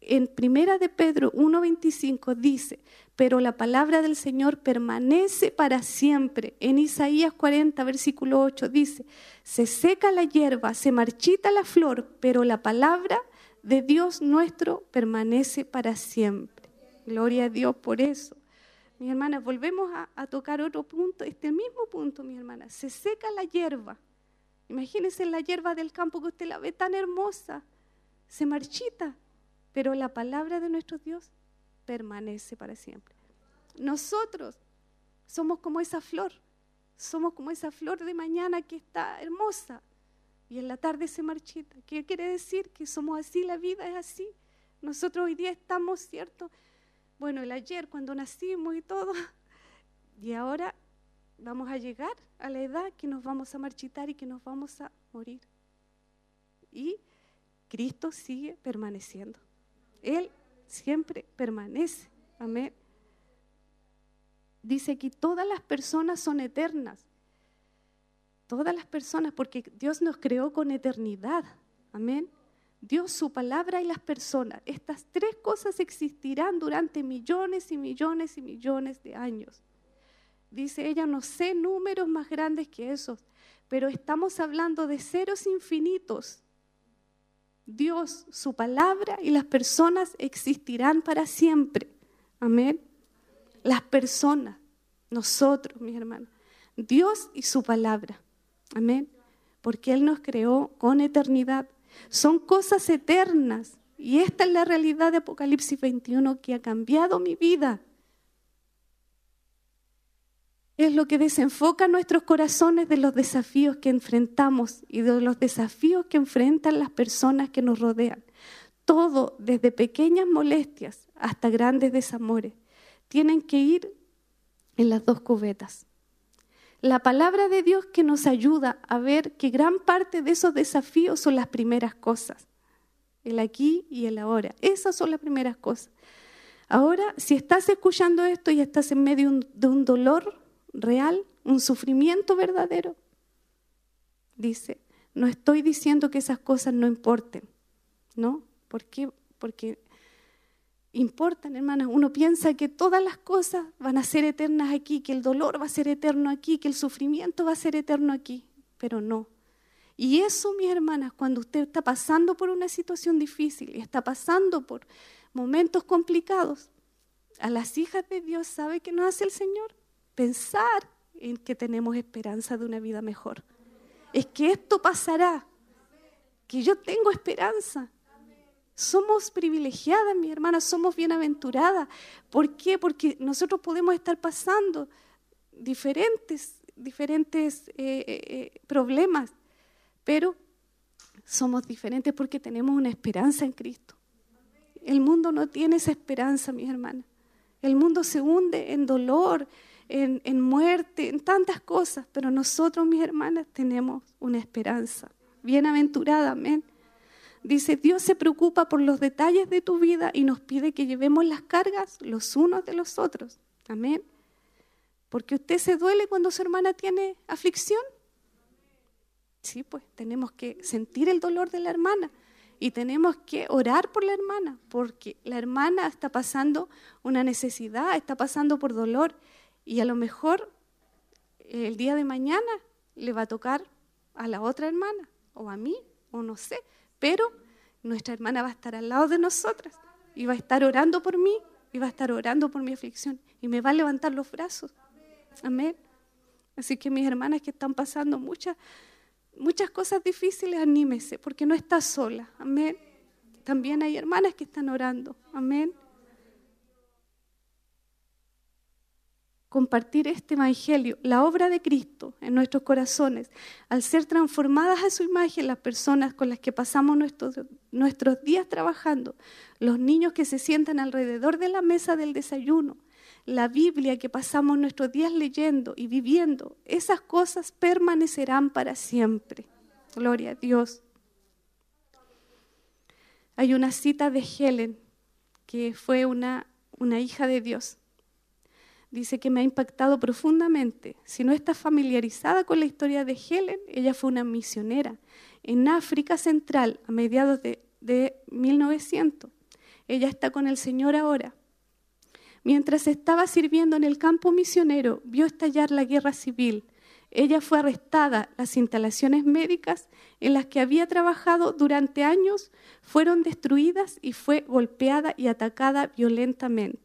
en Primera de Pedro 1.25 dice, pero la palabra del Señor permanece para siempre. En Isaías 40, versículo 8 dice, se seca la hierba, se marchita la flor, pero la palabra de Dios nuestro permanece para siempre. Gloria a Dios por eso. Mi hermana, volvemos a, tocar otro punto, este mismo punto, mi hermana. Se seca la hierba. Imagínense la hierba del campo que usted la ve tan hermosa. Se marchita, pero la palabra de nuestro Dios permanece para siempre. Nosotros somos como esa flor, somos como esa flor de mañana que está hermosa y en la tarde se marchita. ¿Qué quiere decir? Que somos así, la vida es así. Nosotros hoy día estamos, ¿cierto? Bueno, el ayer cuando nacimos y todo, y ahora vamos a llegar a la edad que nos vamos a marchitar y que nos vamos a morir. Y Cristo sigue permaneciendo. Él siempre permanece. Amén. Dice que todas las personas son eternas. Todas las personas, porque Dios nos creó con eternidad. Amén. Dios, su palabra y las personas. Estas tres cosas existirán durante millones y millones y millones de años. Dice ella, no sé números más grandes que esos, pero estamos hablando de ceros infinitos Dios, su palabra y las personas existirán para siempre. Amén. Las personas, nosotros, mis hermanos. Dios y su palabra. Amén. Porque Él nos creó con eternidad. Son cosas eternas. Y esta es la realidad de Apocalipsis 21 que ha cambiado mi vida es lo que desenfoca nuestros corazones de los desafíos que enfrentamos y de los desafíos que enfrentan las personas que nos rodean. Todo, desde pequeñas molestias hasta grandes desamores, tienen que ir en las dos cubetas. La palabra de Dios que nos ayuda a ver que gran parte de esos desafíos son las primeras cosas. El aquí y el ahora. Esas son las primeras cosas. Ahora, si estás escuchando esto y estás en medio de un dolor, real, un sufrimiento verdadero. Dice, no estoy diciendo que esas cosas no importen, ¿no? Porque importan, hermanas. Uno piensa que todas las cosas van a ser eternas aquí, que el dolor va a ser eterno aquí, que el sufrimiento va a ser eterno aquí, pero no. Y eso, mis hermanas, cuando usted está pasando por una situación difícil y está pasando por momentos complicados, a las hijas de Dios, ¿sabe qué nos hace el Señor? Pensar en que tenemos esperanza de una vida mejor. Es que esto pasará, que yo tengo esperanza. Somos privilegiadas, mi hermana, somos bienaventuradas. ¿Por qué? Porque nosotros podemos estar pasando diferentes, diferentes eh, eh, eh, problemas, pero somos diferentes porque tenemos una esperanza en Cristo. El mundo no tiene esa esperanza, mis hermanas. El mundo se hunde en dolor, en, muerte, en tantas cosas, pero nosotros, mis hermanas, tenemos una esperanza. Bienaventurada, amén. Dice, Dios se preocupa por los detalles de tu vida y nos pide que llevemos las cargas los unos de los otros. Amén. Porque usted se duele cuando su hermana tiene aflicción. Sí, pues tenemos que sentir el dolor de la hermana Y tenemos que orar por la hermana, porque la hermana está pasando una necesidad, está pasando por dolor. Y a lo mejor el día de mañana le va a tocar a la otra hermana, o a mí, o no sé. Pero nuestra hermana va a estar al lado de nosotras y va a estar orando por mí y va a estar orando por mi aflicción y me va a levantar los brazos. Amén. Así que mis hermanas que están pasando muchas, muchas cosas difíciles, anímese, porque no está sola. Amén. También hay hermanas que están orando. Amén. Compartir este Evangelio, la obra de Cristo en nuestros corazones, al ser transformadas a su imagen las personas con las que pasamos nuestros, nuestros días trabajando, los niños que se sientan alrededor de la mesa del desayuno, la Biblia que pasamos nuestros días leyendo y viviendo, esas cosas permanecerán para siempre. Gloria a Dios. Hay una cita de Helen, que fue una, una hija de Dios, dice que me ha impactado profundamente. Si no está familiarizada con la historia de Helen, ella fue una misionera en África Central a mediados de, de 1900. Ella está con el Señor ahora. Mientras estaba sirviendo en el campo misionero, vio estallar la guerra civil. Ella fue arrestada. Las instalaciones médicas en las que había trabajado durante años fueron destruidas y fue golpeada y atacada violentamente.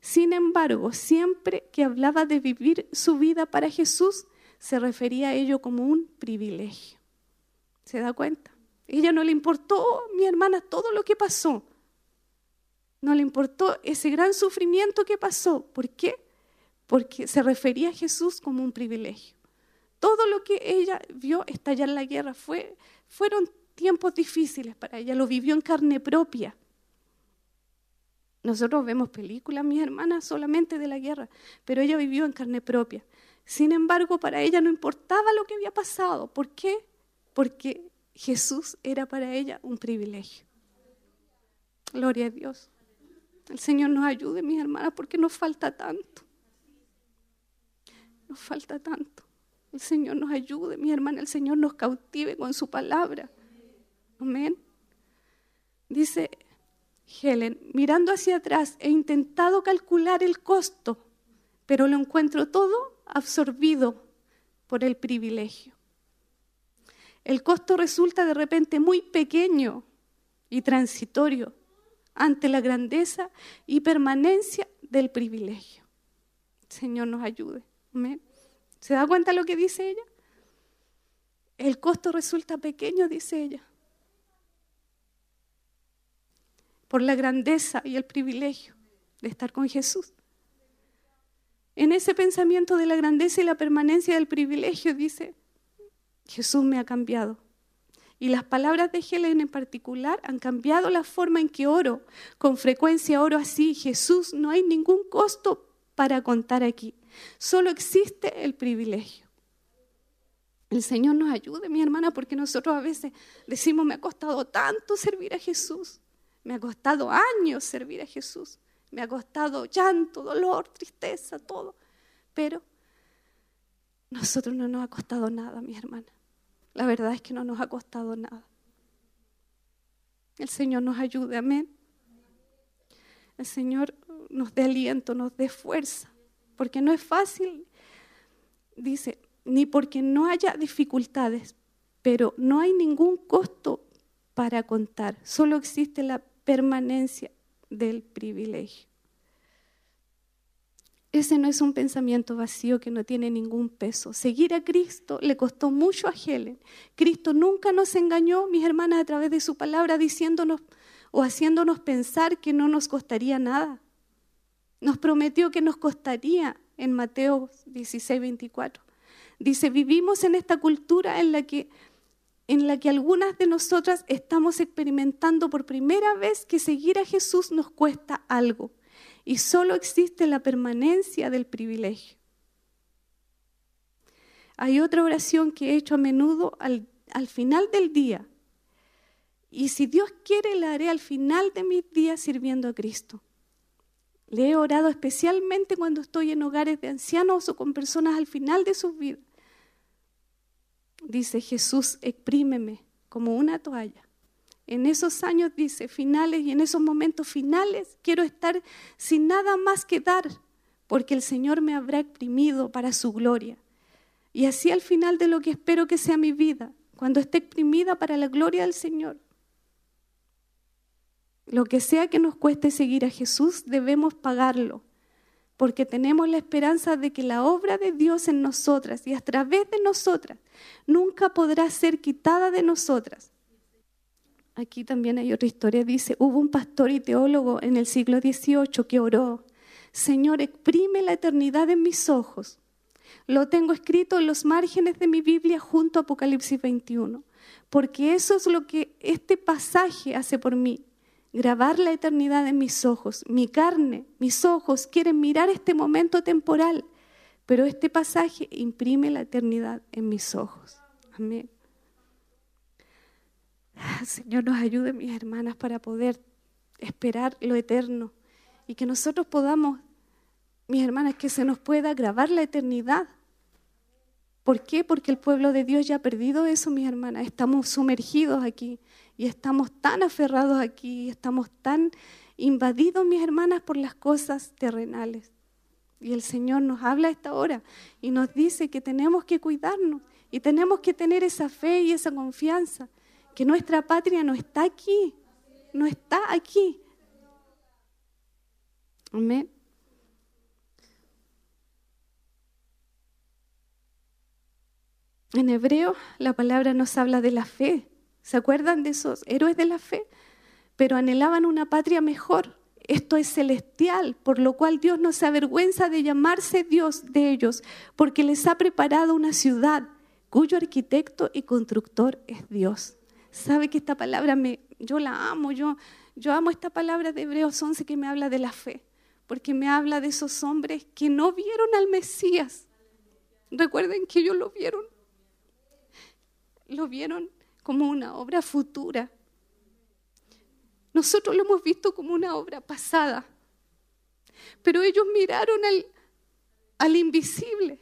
Sin embargo, siempre que hablaba de vivir su vida para Jesús, se refería a ello como un privilegio. ¿Se da cuenta? ella no le importó, mi hermana, todo lo que pasó. No le importó ese gran sufrimiento que pasó. ¿Por qué? Porque se refería a Jesús como un privilegio. Todo lo que ella vio estallar la guerra fue, fueron tiempos difíciles para ella, lo vivió en carne propia. Nosotros vemos películas, mis hermanas, solamente de la guerra, pero ella vivió en carne propia. Sin embargo, para ella no importaba lo que había pasado. ¿Por qué? Porque Jesús era para ella un privilegio. Gloria a Dios. El Señor nos ayude, mis hermanas, porque nos falta tanto. Nos falta tanto. El Señor nos ayude, mi hermana, el Señor nos cautive con su palabra. Amén. Dice Helen, mirando hacia atrás, he intentado calcular el costo, pero lo encuentro todo absorbido por el privilegio. El costo resulta de repente muy pequeño y transitorio ante la grandeza y permanencia del privilegio. Señor nos ayude. ¿Se da cuenta lo que dice ella? El costo resulta pequeño, dice ella, por la grandeza y el privilegio de estar con Jesús. En ese pensamiento de la grandeza y la permanencia del privilegio dice, Jesús me ha cambiado. Y las palabras de Helen en particular han cambiado la forma en que oro. Con frecuencia oro así, Jesús, no hay ningún costo para contar aquí. Solo existe el privilegio. El Señor nos ayude, mi hermana, porque nosotros a veces decimos, me ha costado tanto servir a Jesús. Me ha costado años servir a Jesús. Me ha costado llanto, dolor, tristeza, todo. Pero nosotros no nos ha costado nada, mi hermana. La verdad es que no nos ha costado nada. El Señor nos ayude, amén. El Señor nos dé aliento, nos dé fuerza, porque no es fácil, dice, ni porque no haya dificultades, pero no hay ningún costo para contar, solo existe la permanencia del privilegio. Ese no es un pensamiento vacío que no tiene ningún peso. Seguir a Cristo le costó mucho a Helen. Cristo nunca nos engañó, mis hermanas, a través de su palabra, diciéndonos o haciéndonos pensar que no nos costaría nada. Nos prometió que nos costaría en Mateo 16, 24. Dice, vivimos en esta cultura en la que en la que algunas de nosotras estamos experimentando por primera vez que seguir a Jesús nos cuesta algo y solo existe la permanencia del privilegio. Hay otra oración que he hecho a menudo al, al final del día y si Dios quiere la haré al final de mis días sirviendo a Cristo. Le he orado especialmente cuando estoy en hogares de ancianos o con personas al final de sus vidas dice Jesús, exprímeme como una toalla. en esos años, dice, finales y en esos momentos finales, quiero estar sin nada más que dar, porque el Señor me habrá exprimido para su gloria. Y así al final de lo que espero que sea mi vida, cuando esté exprimida para la gloria del Señor. Lo que sea que nos cueste seguir a Jesús, debemos pagarlo, porque tenemos la esperanza de que la obra de Dios en nosotras y a través de nosotras nunca podrá ser quitada de nosotras. Aquí también hay otra historia, dice, hubo un pastor y teólogo en el siglo XVIII que oró, Señor, exprime la eternidad en mis ojos. Lo tengo escrito en los márgenes de mi Biblia junto a Apocalipsis 21, porque eso es lo que este pasaje hace por mí grabar la eternidad en mis ojos. Mi carne, mis ojos quieren mirar este momento temporal, pero este pasaje imprime la eternidad en mis ojos. Amén. Señor, nos ayude, mis hermanas, para poder esperar lo eterno y que nosotros podamos, mis hermanas, que se nos pueda grabar la eternidad. ¿Por qué? Porque el pueblo de Dios ya ha perdido eso, mis hermanas. Estamos sumergidos aquí y estamos tan aferrados aquí, estamos tan invadidos, mis hermanas, por las cosas terrenales. Y el Señor nos habla a esta hora y nos dice que tenemos que cuidarnos y tenemos que tener esa fe y esa confianza, que nuestra patria no está aquí, no está aquí. Amén. En hebreo la palabra nos habla de la fe, ¿Se acuerdan de esos héroes de la fe? Pero anhelaban una patria mejor. Esto es celestial, por lo cual Dios no se avergüenza de llamarse Dios de ellos, porque les ha preparado una ciudad cuyo arquitecto y constructor es Dios. ¿Sabe que esta palabra me, yo la amo? Yo, yo amo esta palabra de Hebreos 11 que me habla de la fe, porque me habla de esos hombres que no vieron al Mesías. Recuerden que ellos lo vieron. Lo vieron como una obra futura. Nosotros lo hemos visto como una obra pasada. Pero ellos miraron al, al invisible.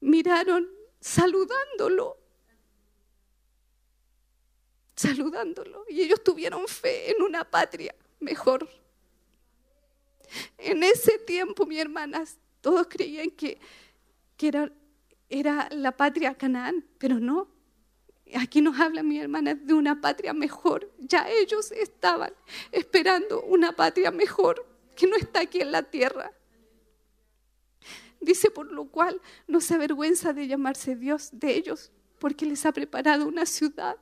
Miraron saludándolo. Saludándolo. Y ellos tuvieron fe en una patria mejor. En ese tiempo, mis hermanas, todos creían que, que era, era la patria Canaán, pero no. Aquí nos habla mi hermana de una patria mejor. Ya ellos estaban esperando una patria mejor que no está aquí en la tierra. Dice por lo cual no se avergüenza de llamarse Dios de ellos, porque les ha preparado una ciudad.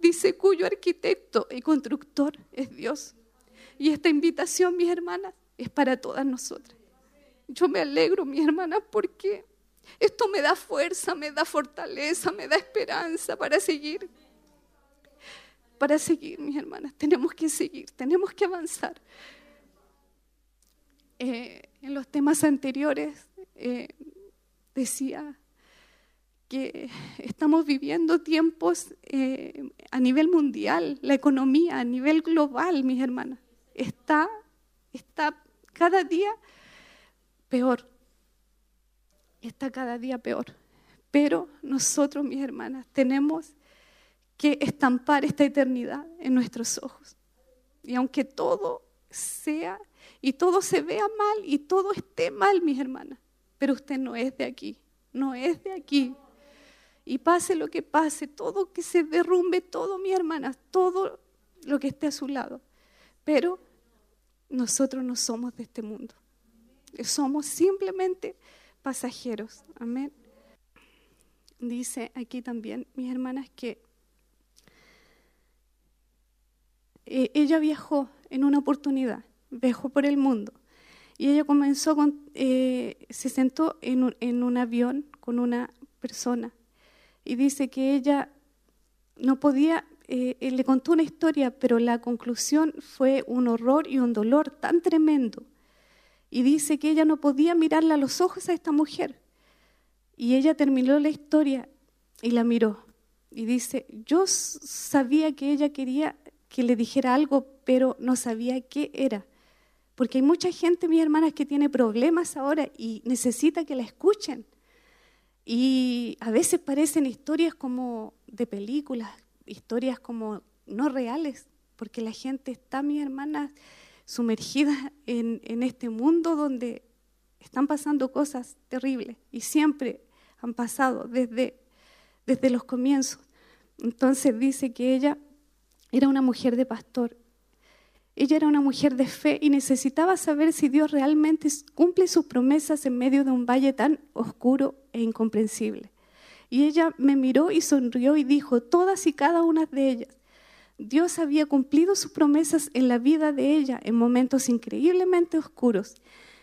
Dice cuyo arquitecto y constructor es Dios. Y esta invitación, mis hermanas, es para todas nosotras. Yo me alegro, mis hermanas, porque esto me da fuerza, me da fortaleza, me da esperanza para seguir. Para seguir, mis hermanas, tenemos que seguir, tenemos que avanzar. Eh, en los temas anteriores eh, decía que estamos viviendo tiempos eh, a nivel mundial, la economía a nivel global, mis hermanas, está, está cada día peor está cada día peor. Pero nosotros, mis hermanas, tenemos que estampar esta eternidad en nuestros ojos. Y aunque todo sea y todo se vea mal y todo esté mal, mis hermanas, pero usted no es de aquí, no es de aquí. Y pase lo que pase, todo que se derrumbe, todo, mis hermanas, todo lo que esté a su lado. Pero nosotros no somos de este mundo. Somos simplemente pasajeros. Amén. Dice aquí también, mis hermanas, que eh, ella viajó en una oportunidad, viajó por el mundo. Y ella comenzó con, eh, se sentó en un, en un avión con una persona y dice que ella no podía, eh, le contó una historia, pero la conclusión fue un horror y un dolor tan tremendo y dice que ella no podía mirarle a los ojos a esta mujer. Y ella terminó la historia y la miró. Y dice, yo sabía que ella quería que le dijera algo, pero no sabía qué era. Porque hay mucha gente, mis hermanas, que tiene problemas ahora y necesita que la escuchen. Y a veces parecen historias como de películas, historias como no reales, porque la gente está, mi hermana, sumergida en, este mundo donde están pasando cosas terribles y siempre han pasado desde, desde los comienzos. Entonces dice que ella era una mujer de pastor. Ella era una mujer de fe y necesitaba saber si Dios realmente cumple sus promesas en medio de un valle tan oscuro e incomprensible. Y ella me miró y sonrió y dijo, todas y cada una de ellas, Dios había cumplido sus promesas en la vida de ella en momentos increíblemente oscuros.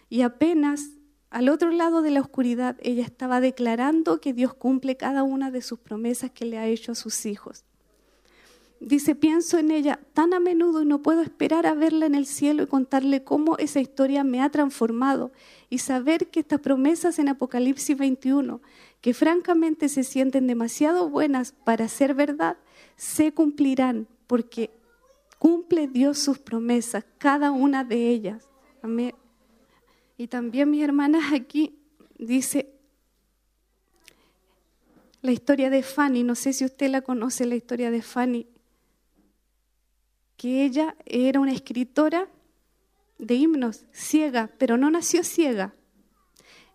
Y apenas al otro lado de la oscuridad ella estaba declarando que Dios cumple cada una de sus promesas que le ha hecho a sus hijos. Dice, pienso en ella tan a menudo y no puedo esperar a verla en el cielo y contarle cómo esa historia me ha transformado y saber que estas promesas en Apocalipsis 21, que francamente se sienten demasiado buenas para ser verdad, se cumplirán porque cumple Dios sus promesas, cada una de ellas. Amén. Y también mis hermanas aquí dice la historia de Fanny, no sé si usted la conoce, la historia de Fanny, que ella era una escritora de himnos, ciega, pero no nació ciega.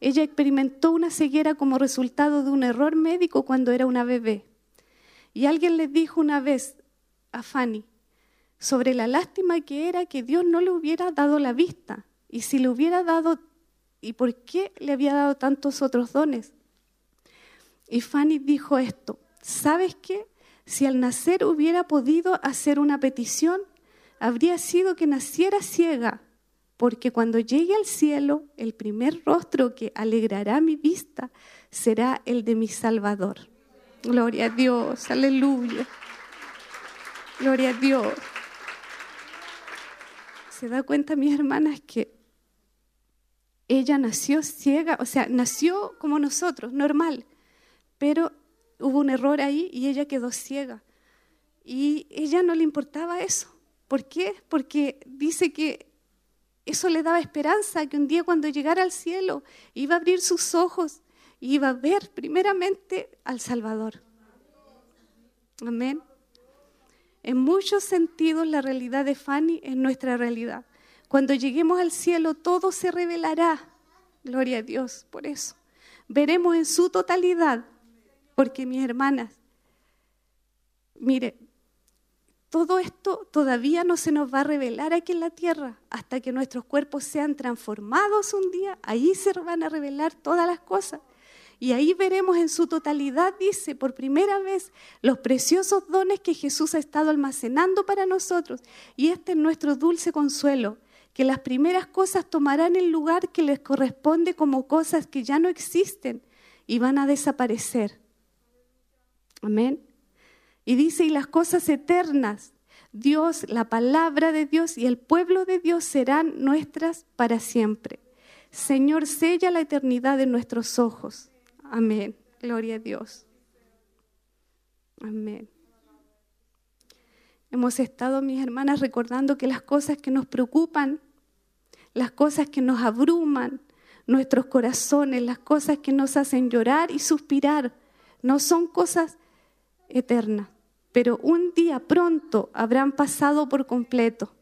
Ella experimentó una ceguera como resultado de un error médico cuando era una bebé. Y alguien le dijo una vez a Fanny sobre la lástima que era que Dios no le hubiera dado la vista. Y si le hubiera dado, ¿y por qué le había dado tantos otros dones? Y Fanny dijo esto, ¿sabes qué? Si al nacer hubiera podido hacer una petición, habría sido que naciera ciega, porque cuando llegue al cielo, el primer rostro que alegrará mi vista será el de mi Salvador. Gloria a Dios, aleluya. Gloria a Dios. Se da cuenta, mis hermanas, que ella nació ciega, o sea, nació como nosotros, normal, pero hubo un error ahí y ella quedó ciega. Y ella no le importaba eso. ¿Por qué? Porque dice que eso le daba esperanza, que un día cuando llegara al cielo iba a abrir sus ojos y iba a ver primeramente al Salvador. Amén. En muchos sentidos la realidad de Fanny es nuestra realidad. Cuando lleguemos al cielo, todo se revelará. Gloria a Dios por eso. Veremos en su totalidad, porque mis hermanas, mire, todo esto todavía no se nos va a revelar aquí en la tierra hasta que nuestros cuerpos sean transformados un día. Ahí se van a revelar todas las cosas. Y ahí veremos en su totalidad, dice, por primera vez, los preciosos dones que Jesús ha estado almacenando para nosotros. Y este es nuestro dulce consuelo que las primeras cosas tomarán el lugar que les corresponde como cosas que ya no existen y van a desaparecer. Amén. Y dice, y las cosas eternas, Dios, la palabra de Dios y el pueblo de Dios serán nuestras para siempre. Señor, sella la eternidad de nuestros ojos. Amén. Gloria a Dios. Amén. Hemos estado, mis hermanas, recordando que las cosas que nos preocupan, las cosas que nos abruman, nuestros corazones, las cosas que nos hacen llorar y suspirar, no son cosas eternas, pero un día pronto habrán pasado por completo.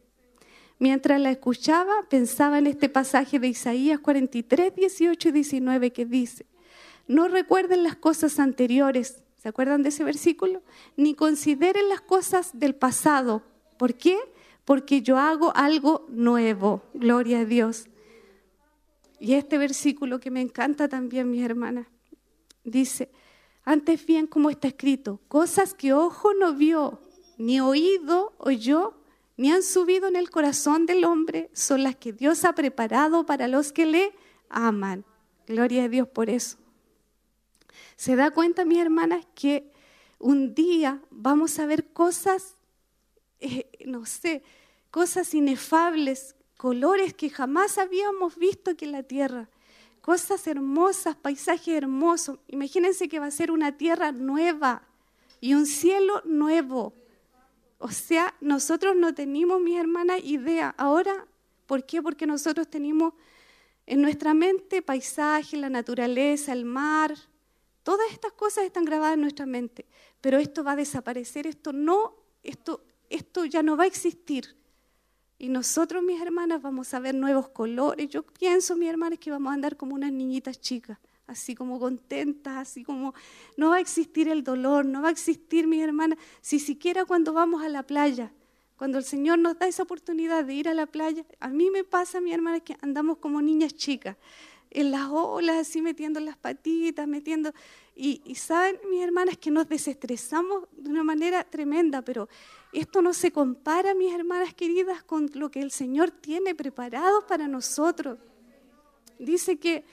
Mientras la escuchaba, pensaba en este pasaje de Isaías 43, 18 y 19 que dice, no recuerden las cosas anteriores, ¿Se acuerdan de ese versículo? Ni consideren las cosas del pasado. ¿Por qué? Porque yo hago algo nuevo. Gloria a Dios. Y este versículo que me encanta también, mis hermanas, dice, antes bien como está escrito, cosas que ojo no vio, ni oído oyó, ni han subido en el corazón del hombre, son las que Dios ha preparado para los que le aman. Gloria a Dios por eso. ¿Se da cuenta, mis hermanas, que un día vamos a ver cosas, eh, no sé, cosas inefables, colores que jamás habíamos visto aquí en la tierra? Cosas hermosas, paisajes hermosos. Imagínense que va a ser una tierra nueva y un cielo nuevo. O sea, nosotros no tenemos, mis hermanas, idea. Ahora, ¿por qué? Porque nosotros tenemos en nuestra mente paisaje, la naturaleza, el mar, Todas estas cosas están grabadas en nuestra mente, pero esto va a desaparecer, esto no, esto, esto ya no va a existir. Y nosotros, mis hermanas, vamos a ver nuevos colores. Yo pienso, mis hermanas, que vamos a andar como unas niñitas chicas, así como contentas, así como no va a existir el dolor, no va a existir, mis hermanas, si siquiera cuando vamos a la playa, cuando el Señor nos da esa oportunidad de ir a la playa, a mí me pasa, mi hermana, que andamos como niñas chicas, en las olas, así metiendo las patitas, metiendo... Y, y saben, mis hermanas, que nos desestresamos de una manera tremenda, pero esto no se compara, mis hermanas queridas, con lo que el Señor tiene preparado para nosotros. Dice que,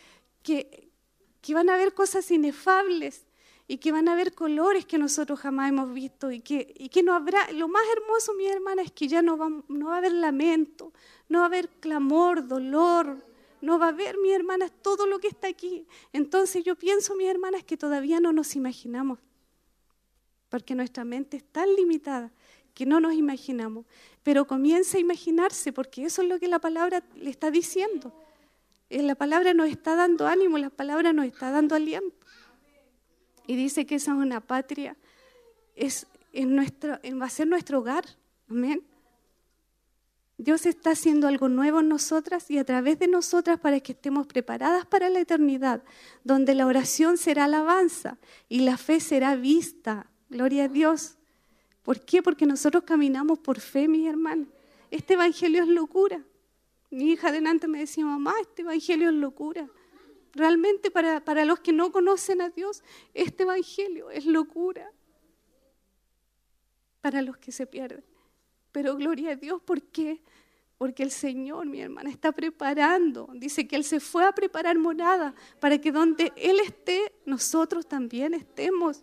que, van a haber cosas inefables y que van a haber colores que nosotros jamás hemos visto y que, y que no habrá, lo más hermoso, mis hermanas, es que ya no va, no va a haber lamento, no va a haber clamor, dolor, no va a haber, mis hermanas, todo lo que está aquí. Entonces yo pienso, mis hermanas, que todavía no nos imaginamos, porque nuestra mente es tan limitada que no nos imaginamos. Pero comienza a imaginarse, porque eso es lo que la palabra le está diciendo. Eh, la palabra nos está dando ánimo, la palabra nos está dando aliento. Y dice que esa es una patria, es en nuestro, va a ser nuestro hogar. Amén. Dios está haciendo algo nuevo en nosotras y a través de nosotras para que estemos preparadas para la eternidad, donde la oración será alabanza y la fe será vista. Gloria a Dios. ¿Por qué? Porque nosotros caminamos por fe, mis hermanos. Este evangelio es locura. Mi hija adelante me decía, mamá, este evangelio es locura. Realmente para, para los que no conocen a Dios, este evangelio es locura. Para los que se pierden. Pero gloria a Dios, ¿por qué? Porque el Señor, mi hermana, está preparando. Dice que Él se fue a preparar morada para que donde Él esté, nosotros también estemos.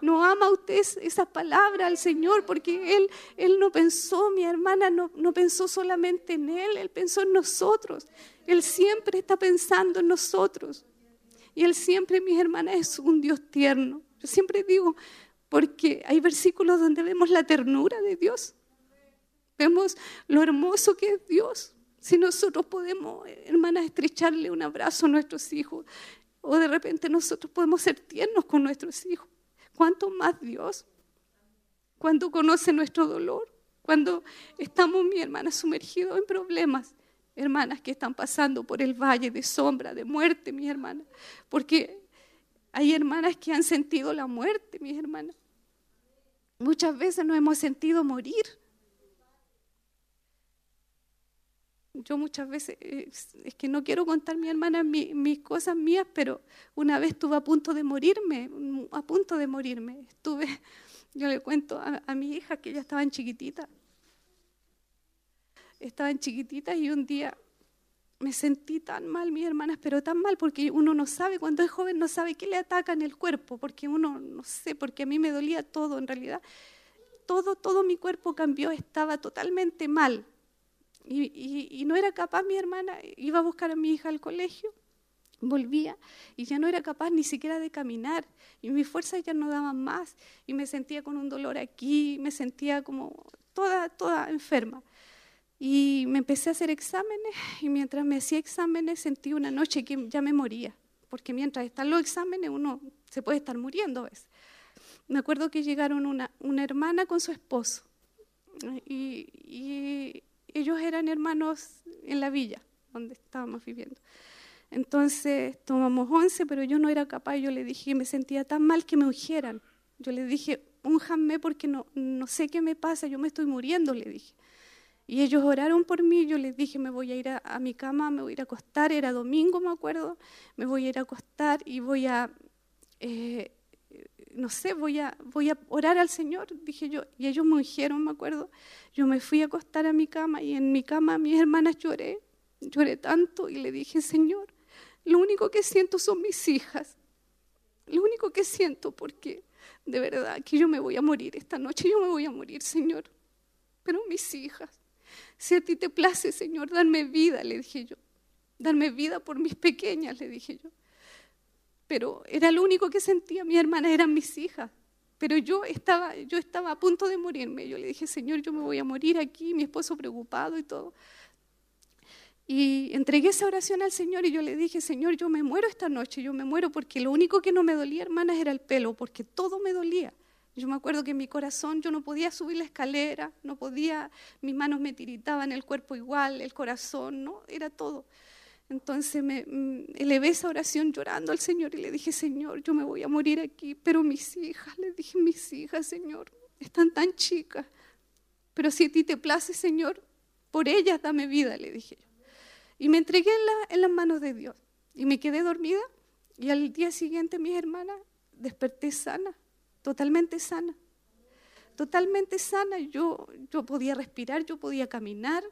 No ama usted esa palabra al Señor porque Él, él no pensó, mi hermana no, no pensó solamente en Él, Él pensó en nosotros. Él siempre está pensando en nosotros. Y Él siempre, mis hermanas, es un Dios tierno. Yo siempre digo, porque hay versículos donde vemos la ternura de Dios. Vemos lo hermoso que es Dios. Si nosotros podemos, hermanas, estrecharle un abrazo a nuestros hijos, o de repente nosotros podemos ser tiernos con nuestros hijos. ¿Cuánto más Dios? Cuando conoce nuestro dolor, cuando estamos, mi hermana, sumergidos en problemas, hermanas que están pasando por el valle de sombra, de muerte, mi hermana, porque hay hermanas que han sentido la muerte, mis hermanas. Muchas veces nos hemos sentido morir. Yo muchas veces, es que no quiero contar mi hermana mis cosas mías, pero una vez estuve a punto de morirme, a punto de morirme. Estuve, yo le cuento a, mi hija que ella estaba en chiquitita. Estaba en chiquitita y un día me sentí tan mal, mis hermanas, pero tan mal porque uno no sabe, cuando es joven no sabe qué le ataca en el cuerpo, porque uno no sé, porque a mí me dolía todo en realidad. Todo, todo mi cuerpo cambió, estaba totalmente mal. Y, no era capaz mi hermana, iba a buscar a mi hija al colegio, volvía y ya no era capaz ni siquiera de caminar y mis fuerzas ya no daban más y me sentía con un dolor aquí, me sentía como toda, toda enferma. Y me empecé a hacer exámenes y mientras me hacía exámenes sentí una noche que ya me moría, porque mientras están los exámenes uno se puede estar muriendo a veces. Me acuerdo que llegaron una, una hermana con su esposo y ellos eran hermanos en la villa donde estábamos viviendo. Entonces tomamos once, pero yo no era capaz. Yo le dije, me sentía tan mal que me ungieran. Yo le dije, únjanme porque no, no sé qué me pasa, yo me estoy muriendo, le dije. Y ellos oraron por mí, yo les dije, me voy a ir a, mi cama, me voy a ir a acostar, era domingo, me acuerdo, me voy a ir a acostar y voy a eh, no sé, voy a, voy a orar al Señor, dije yo. Y ellos me dijeron, me acuerdo, yo me fui a acostar a mi cama y en mi cama mis hermanas lloré, lloré tanto y le dije, Señor, lo único que siento son mis hijas. Lo único que siento porque de verdad que yo me voy a morir esta noche, yo me voy a morir, Señor. Pero mis hijas, si a ti te place, Señor, darme vida, le dije yo. Darme vida por mis pequeñas, le dije yo pero era lo único que sentía mi hermana, eran mis hijas. Pero yo estaba, yo estaba a punto de morirme. Yo le dije, Señor, yo me voy a morir aquí, mi esposo preocupado y todo. Y entregué esa oración al Señor y yo le dije, Señor, yo me muero esta noche, yo me muero porque lo único que no me dolía, hermanas, era el pelo, porque todo me dolía. Yo me acuerdo que en mi corazón yo no podía subir la escalera, no podía, mis manos me tiritaban, el cuerpo igual, el corazón, ¿no? Era todo. Entonces me mm, elevé esa oración llorando al Señor y le dije, Señor, yo me voy a morir aquí, pero mis hijas, le dije, mis hijas, Señor, están tan chicas, pero si a ti te place, Señor, por ellas dame vida, le dije yo. Y me entregué en, en las manos de Dios y me quedé dormida y al día siguiente, mis hermanas, desperté sana, totalmente sana, totalmente sana. Yo, yo podía respirar, yo podía caminar,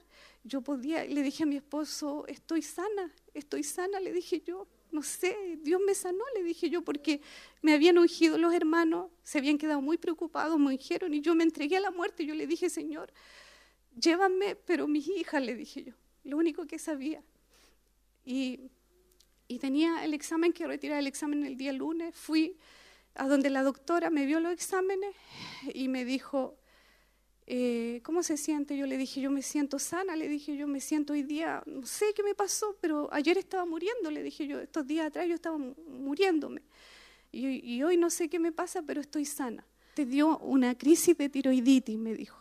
yo podía, le dije a mi esposo, estoy sana, estoy sana, le dije yo, no sé, Dios me sanó, le dije yo, porque me habían ungido los hermanos, se habían quedado muy preocupados, me ungieron y yo me entregué a la muerte. Yo le dije, Señor, llévame, pero mis hijas, le dije yo, lo único que sabía. Y, y tenía el examen que retirar el examen el día lunes, fui a donde la doctora me vio los exámenes y me dijo, eh, ¿cómo se siente? Yo le dije, yo me siento sana, le dije, yo me siento hoy día, no sé qué me pasó, pero ayer estaba muriendo, le dije yo, estos días atrás yo estaba muriéndome. Y, hoy no sé qué me pasa, pero estoy sana. Te dio una crisis de tiroiditis, me dijo.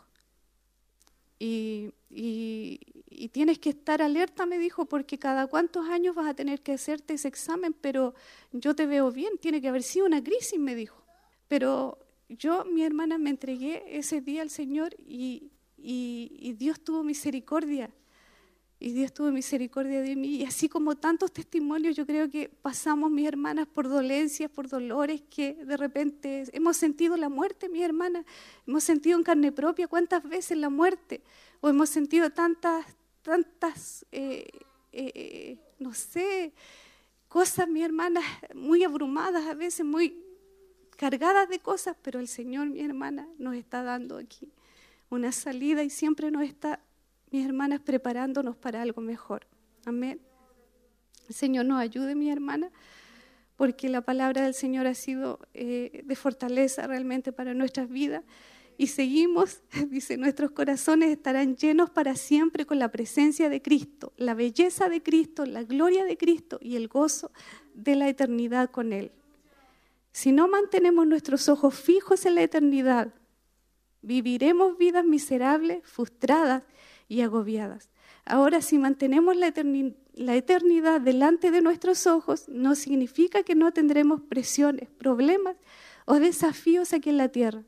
Y, y, tienes que estar alerta, me dijo, porque cada cuántos años vas a tener que hacerte ese examen, pero yo te veo bien, tiene que haber sido una crisis, me dijo. Pero yo, mi hermana, me entregué ese día al Señor y, Dios tuvo misericordia y Dios tuvo misericordia de mí. Y así como tantos testimonios, yo creo que pasamos, mis hermanas, por dolencias, por dolores que de repente hemos sentido la muerte, mis hermanas. Hemos sentido en carne propia cuántas veces la muerte. O hemos sentido tantas, tantas, eh, eh, no sé, cosas, mis hermanas, muy abrumadas a veces, muy cargadas de cosas, pero el Señor, mi hermana, nos está dando aquí una salida y siempre nos está mis hermanas, preparándonos para algo mejor. Amén. El Señor nos ayude, mi hermana, porque la palabra del Señor ha sido eh, de fortaleza realmente para nuestras vidas. Y seguimos, dice, nuestros corazones estarán llenos para siempre con la presencia de Cristo, la belleza de Cristo, la gloria de Cristo y el gozo de la eternidad con Él. Si no mantenemos nuestros ojos fijos en la eternidad, viviremos vidas miserables, frustradas y agobiadas. Ahora, si mantenemos la, eternidad delante de nuestros ojos, no significa que no tendremos presiones, problemas o desafíos aquí en la tierra.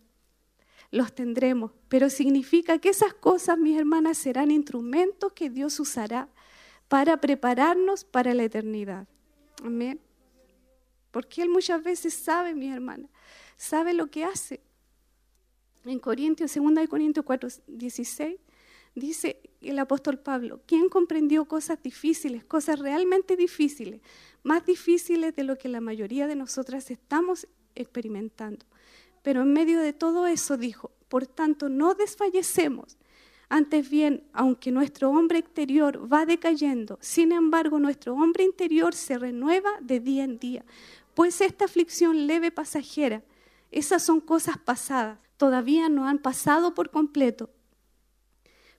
Los tendremos, pero significa que esas cosas, mis hermanas, serán instrumentos que Dios usará para prepararnos para la eternidad. Amén. Porque Él muchas veces sabe, mi hermana, sabe lo que hace. En Corintios, 2 Corintios 4, 16, dice el apóstol Pablo, ¿quién comprendió cosas difíciles, cosas realmente difíciles, más difíciles de lo que la mayoría de nosotras estamos experimentando? Pero en medio de todo eso dijo, por tanto no desfallecemos. Antes bien, aunque nuestro hombre exterior va decayendo, sin embargo nuestro hombre interior se renueva de día en día, pues esta aflicción leve pasajera, esas son cosas pasadas, todavía no han pasado por completo,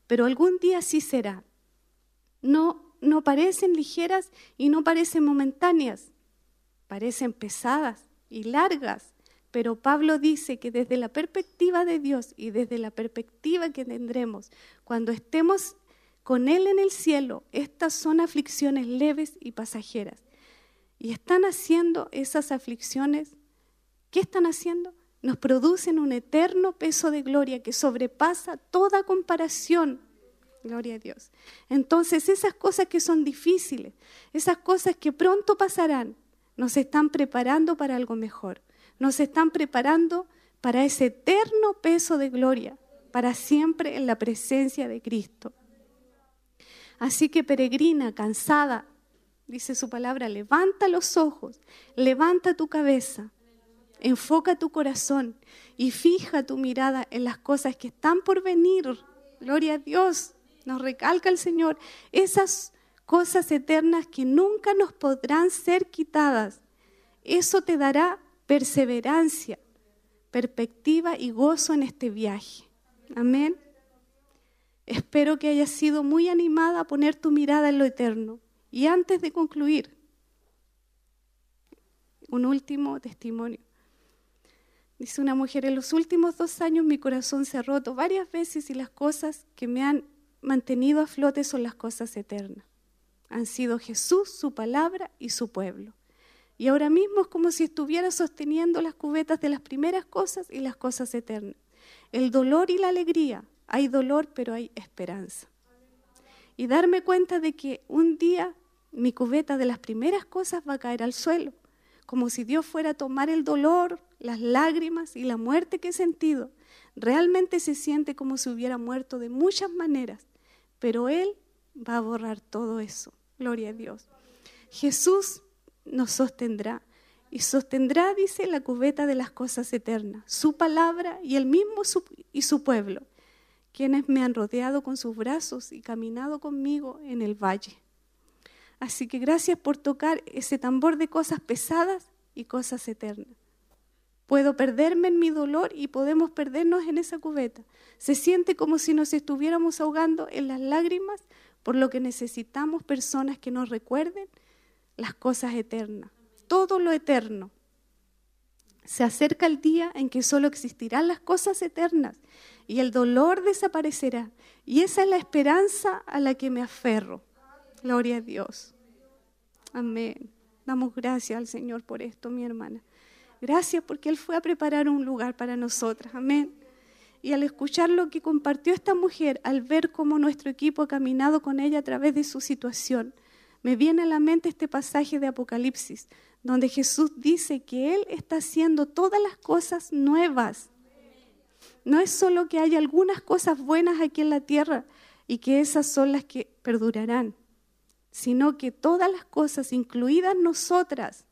pero algún día sí será. No, no parecen ligeras y no parecen momentáneas, parecen pesadas y largas, pero Pablo dice que desde la perspectiva de Dios y desde la perspectiva que tendremos cuando estemos con Él en el cielo, estas son aflicciones leves y pasajeras. Y están haciendo esas aflicciones, ¿qué están haciendo? nos producen un eterno peso de gloria que sobrepasa toda comparación. Gloria a Dios. Entonces esas cosas que son difíciles, esas cosas que pronto pasarán, nos están preparando para algo mejor. Nos están preparando para ese eterno peso de gloria, para siempre en la presencia de Cristo. Así que peregrina, cansada, dice su palabra, levanta los ojos, levanta tu cabeza Enfoca tu corazón y fija tu mirada en las cosas que están por venir. Gloria a Dios. Nos recalca el Señor. Esas cosas eternas que nunca nos podrán ser quitadas. Eso te dará perseverancia, perspectiva y gozo en este viaje. Amén. Espero que hayas sido muy animada a poner tu mirada en lo eterno. Y antes de concluir, un último testimonio. Dice una mujer, en los últimos dos años mi corazón se ha roto varias veces y las cosas que me han mantenido a flote son las cosas eternas. Han sido Jesús, su palabra y su pueblo. Y ahora mismo es como si estuviera sosteniendo las cubetas de las primeras cosas y las cosas eternas. El dolor y la alegría. Hay dolor, pero hay esperanza. Y darme cuenta de que un día mi cubeta de las primeras cosas va a caer al suelo, como si Dios fuera a tomar el dolor, las lágrimas y la muerte que he sentido. Realmente se siente como si hubiera muerto de muchas maneras, pero Él va a borrar todo eso. Gloria a Dios. Jesús nos sostendrá. Y sostendrá, dice, la cubeta de las cosas eternas, su palabra y el mismo y su pueblo, quienes me han rodeado con sus brazos y caminado conmigo en el valle. Así que gracias por tocar ese tambor de cosas pesadas y cosas eternas. Puedo perderme en mi dolor y podemos perdernos en esa cubeta. Se siente como si nos estuviéramos ahogando en las lágrimas, por lo que necesitamos personas que nos recuerden las cosas eternas, todo lo eterno. Se acerca el día en que solo existirán las cosas eternas y el dolor desaparecerá. Y esa es la esperanza a la que me aferro. Gloria a Dios. Amén. Damos gracias al Señor por esto, mi hermana. Gracias porque Él fue a preparar un lugar para nosotras. Amén. Y al escuchar lo que compartió esta mujer, al ver cómo nuestro equipo ha caminado con ella a través de su situación, me viene a la mente este pasaje de Apocalipsis, donde Jesús dice que Él está haciendo todas las cosas nuevas. No es solo que haya algunas cosas buenas aquí en la tierra y que esas son las que perdurarán, sino que todas las cosas, incluidas nosotras,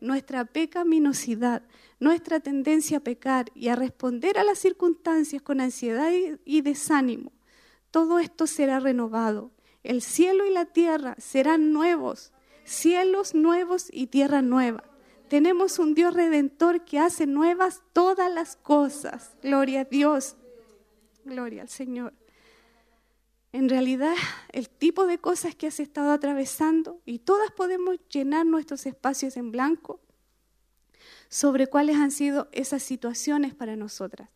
nuestra pecaminosidad, nuestra tendencia a pecar y a responder a las circunstancias con ansiedad y desánimo, todo esto será renovado el cielo y la tierra serán nuevos, cielos nuevos y tierra nueva. Tenemos un Dios redentor que hace nuevas todas las cosas. Gloria a Dios. Gloria al Señor. En realidad, el tipo de cosas que has estado atravesando, y todas podemos llenar nuestros espacios en blanco, sobre cuáles han sido esas situaciones para nosotras.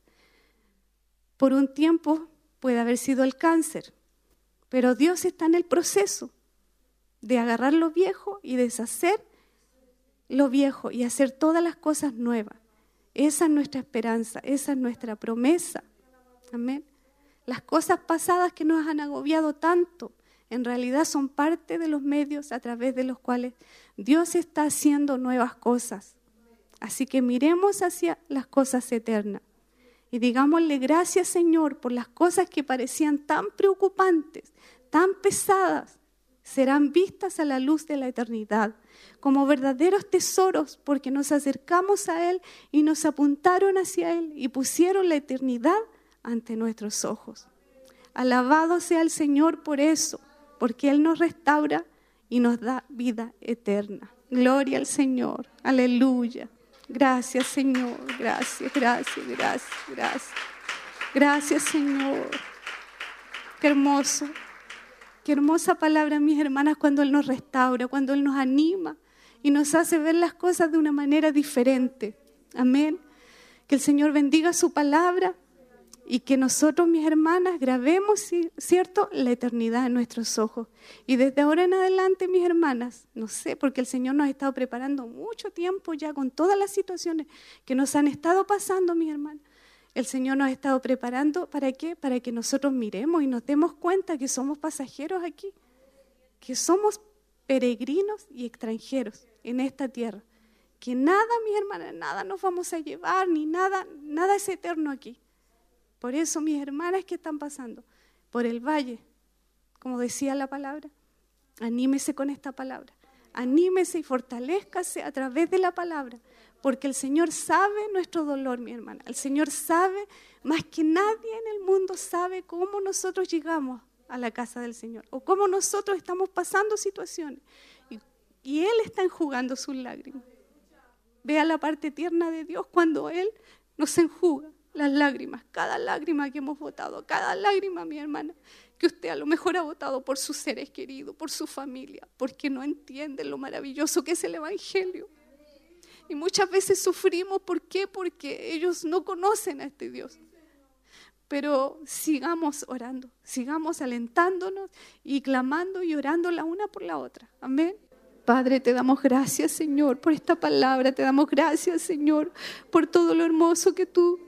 Por un tiempo puede haber sido el cáncer, pero Dios está en el proceso de agarrar lo viejo y deshacer lo viejo y hacer todas las cosas nuevas. Esa es nuestra esperanza, esa es nuestra promesa. Amén. Las cosas pasadas que nos han agobiado tanto, en realidad son parte de los medios a través de los cuales Dios está haciendo nuevas cosas. Así que miremos hacia las cosas eternas y digámosle gracias Señor por las cosas que parecían tan preocupantes, tan pesadas, serán vistas a la luz de la eternidad como verdaderos tesoros porque nos acercamos a Él y nos apuntaron hacia Él y pusieron la eternidad ante nuestros ojos. Alabado sea el Señor por eso, porque Él nos restaura y nos da vida eterna. Gloria al Señor. Aleluya. Gracias, Señor. Gracias, gracias, gracias, gracias. Gracias, Señor. Qué hermoso. Qué hermosa palabra, mis hermanas, cuando Él nos restaura, cuando Él nos anima y nos hace ver las cosas de una manera diferente. Amén. Que el Señor bendiga su palabra y que nosotros, mis hermanas, grabemos, ¿cierto?, la eternidad en nuestros ojos. Y desde ahora en adelante, mis hermanas, no sé, porque el Señor nos ha estado preparando mucho tiempo ya con todas las situaciones que nos han estado pasando, mis hermanas. El Señor nos ha estado preparando, ¿para qué? Para que nosotros miremos y nos demos cuenta que somos pasajeros aquí, que somos peregrinos y extranjeros en esta tierra. Que nada, mis hermanas, nada nos vamos a llevar, ni nada, nada es eterno aquí por eso, mis hermanas que están pasando por el valle, como decía la palabra, anímese con esta palabra. Anímese y fortalezcase a través de la palabra, porque el Señor sabe nuestro dolor, mi hermana. El Señor sabe, más que nadie en el mundo sabe cómo nosotros llegamos a la casa del Señor o cómo nosotros estamos pasando situaciones. Y, y Él está enjugando sus lágrimas. Vea la parte tierna de Dios cuando Él nos enjuga las lágrimas, cada lágrima que hemos votado, cada lágrima, mi hermana, que usted a lo mejor ha votado por sus seres queridos, por su familia, porque no entiende lo maravilloso que es el Evangelio. Y muchas veces sufrimos, ¿por qué? Porque ellos no conocen a este Dios. Pero sigamos orando, sigamos alentándonos y clamando y orando la una por la otra. Amén. Padre, te damos gracias, Señor, por esta palabra. Te damos gracias, Señor, por todo lo hermoso que tú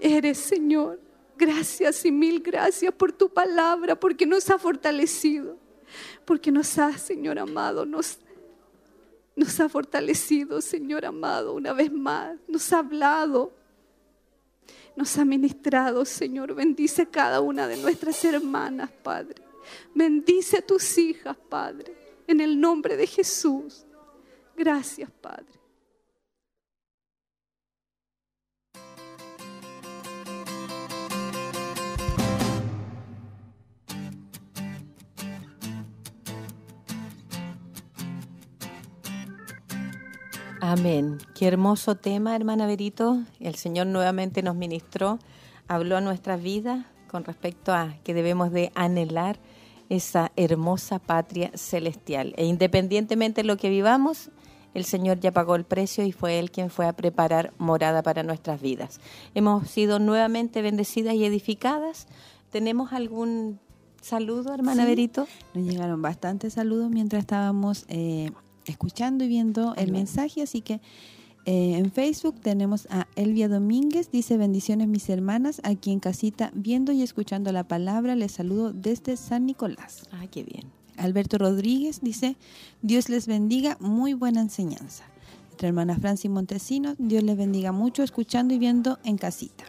eres, Señor. Gracias y mil gracias por tu palabra, porque nos ha fortalecido, porque nos ha, Señor amado, nos, nos ha fortalecido, Señor amado, una vez más, nos ha hablado, nos ha ministrado, Señor. Bendice cada una de nuestras hermanas, Padre. Bendice a tus hijas, Padre en el nombre de Jesús. Gracias, Padre. Amén. Qué hermoso tema, hermana Berito. El Señor nuevamente nos ministró, habló a nuestra vida con respecto a que debemos de anhelar esa hermosa patria celestial. E independientemente de lo que vivamos, el Señor ya pagó el precio y fue Él quien fue a preparar morada para nuestras vidas. Hemos sido nuevamente bendecidas y edificadas. ¿Tenemos algún saludo, hermana Berito? Nos llegaron bastantes saludos mientras estábamos eh, escuchando y viendo el mensaje, así que eh, en Facebook tenemos a Elvia Domínguez, dice bendiciones mis hermanas, aquí en casita, viendo y escuchando la palabra, les saludo desde San Nicolás. Ah, qué bien. Alberto Rodríguez dice, Dios les bendiga, muy buena enseñanza. Nuestra hermana Francis Montesinos, Dios les bendiga mucho, escuchando y viendo en casita.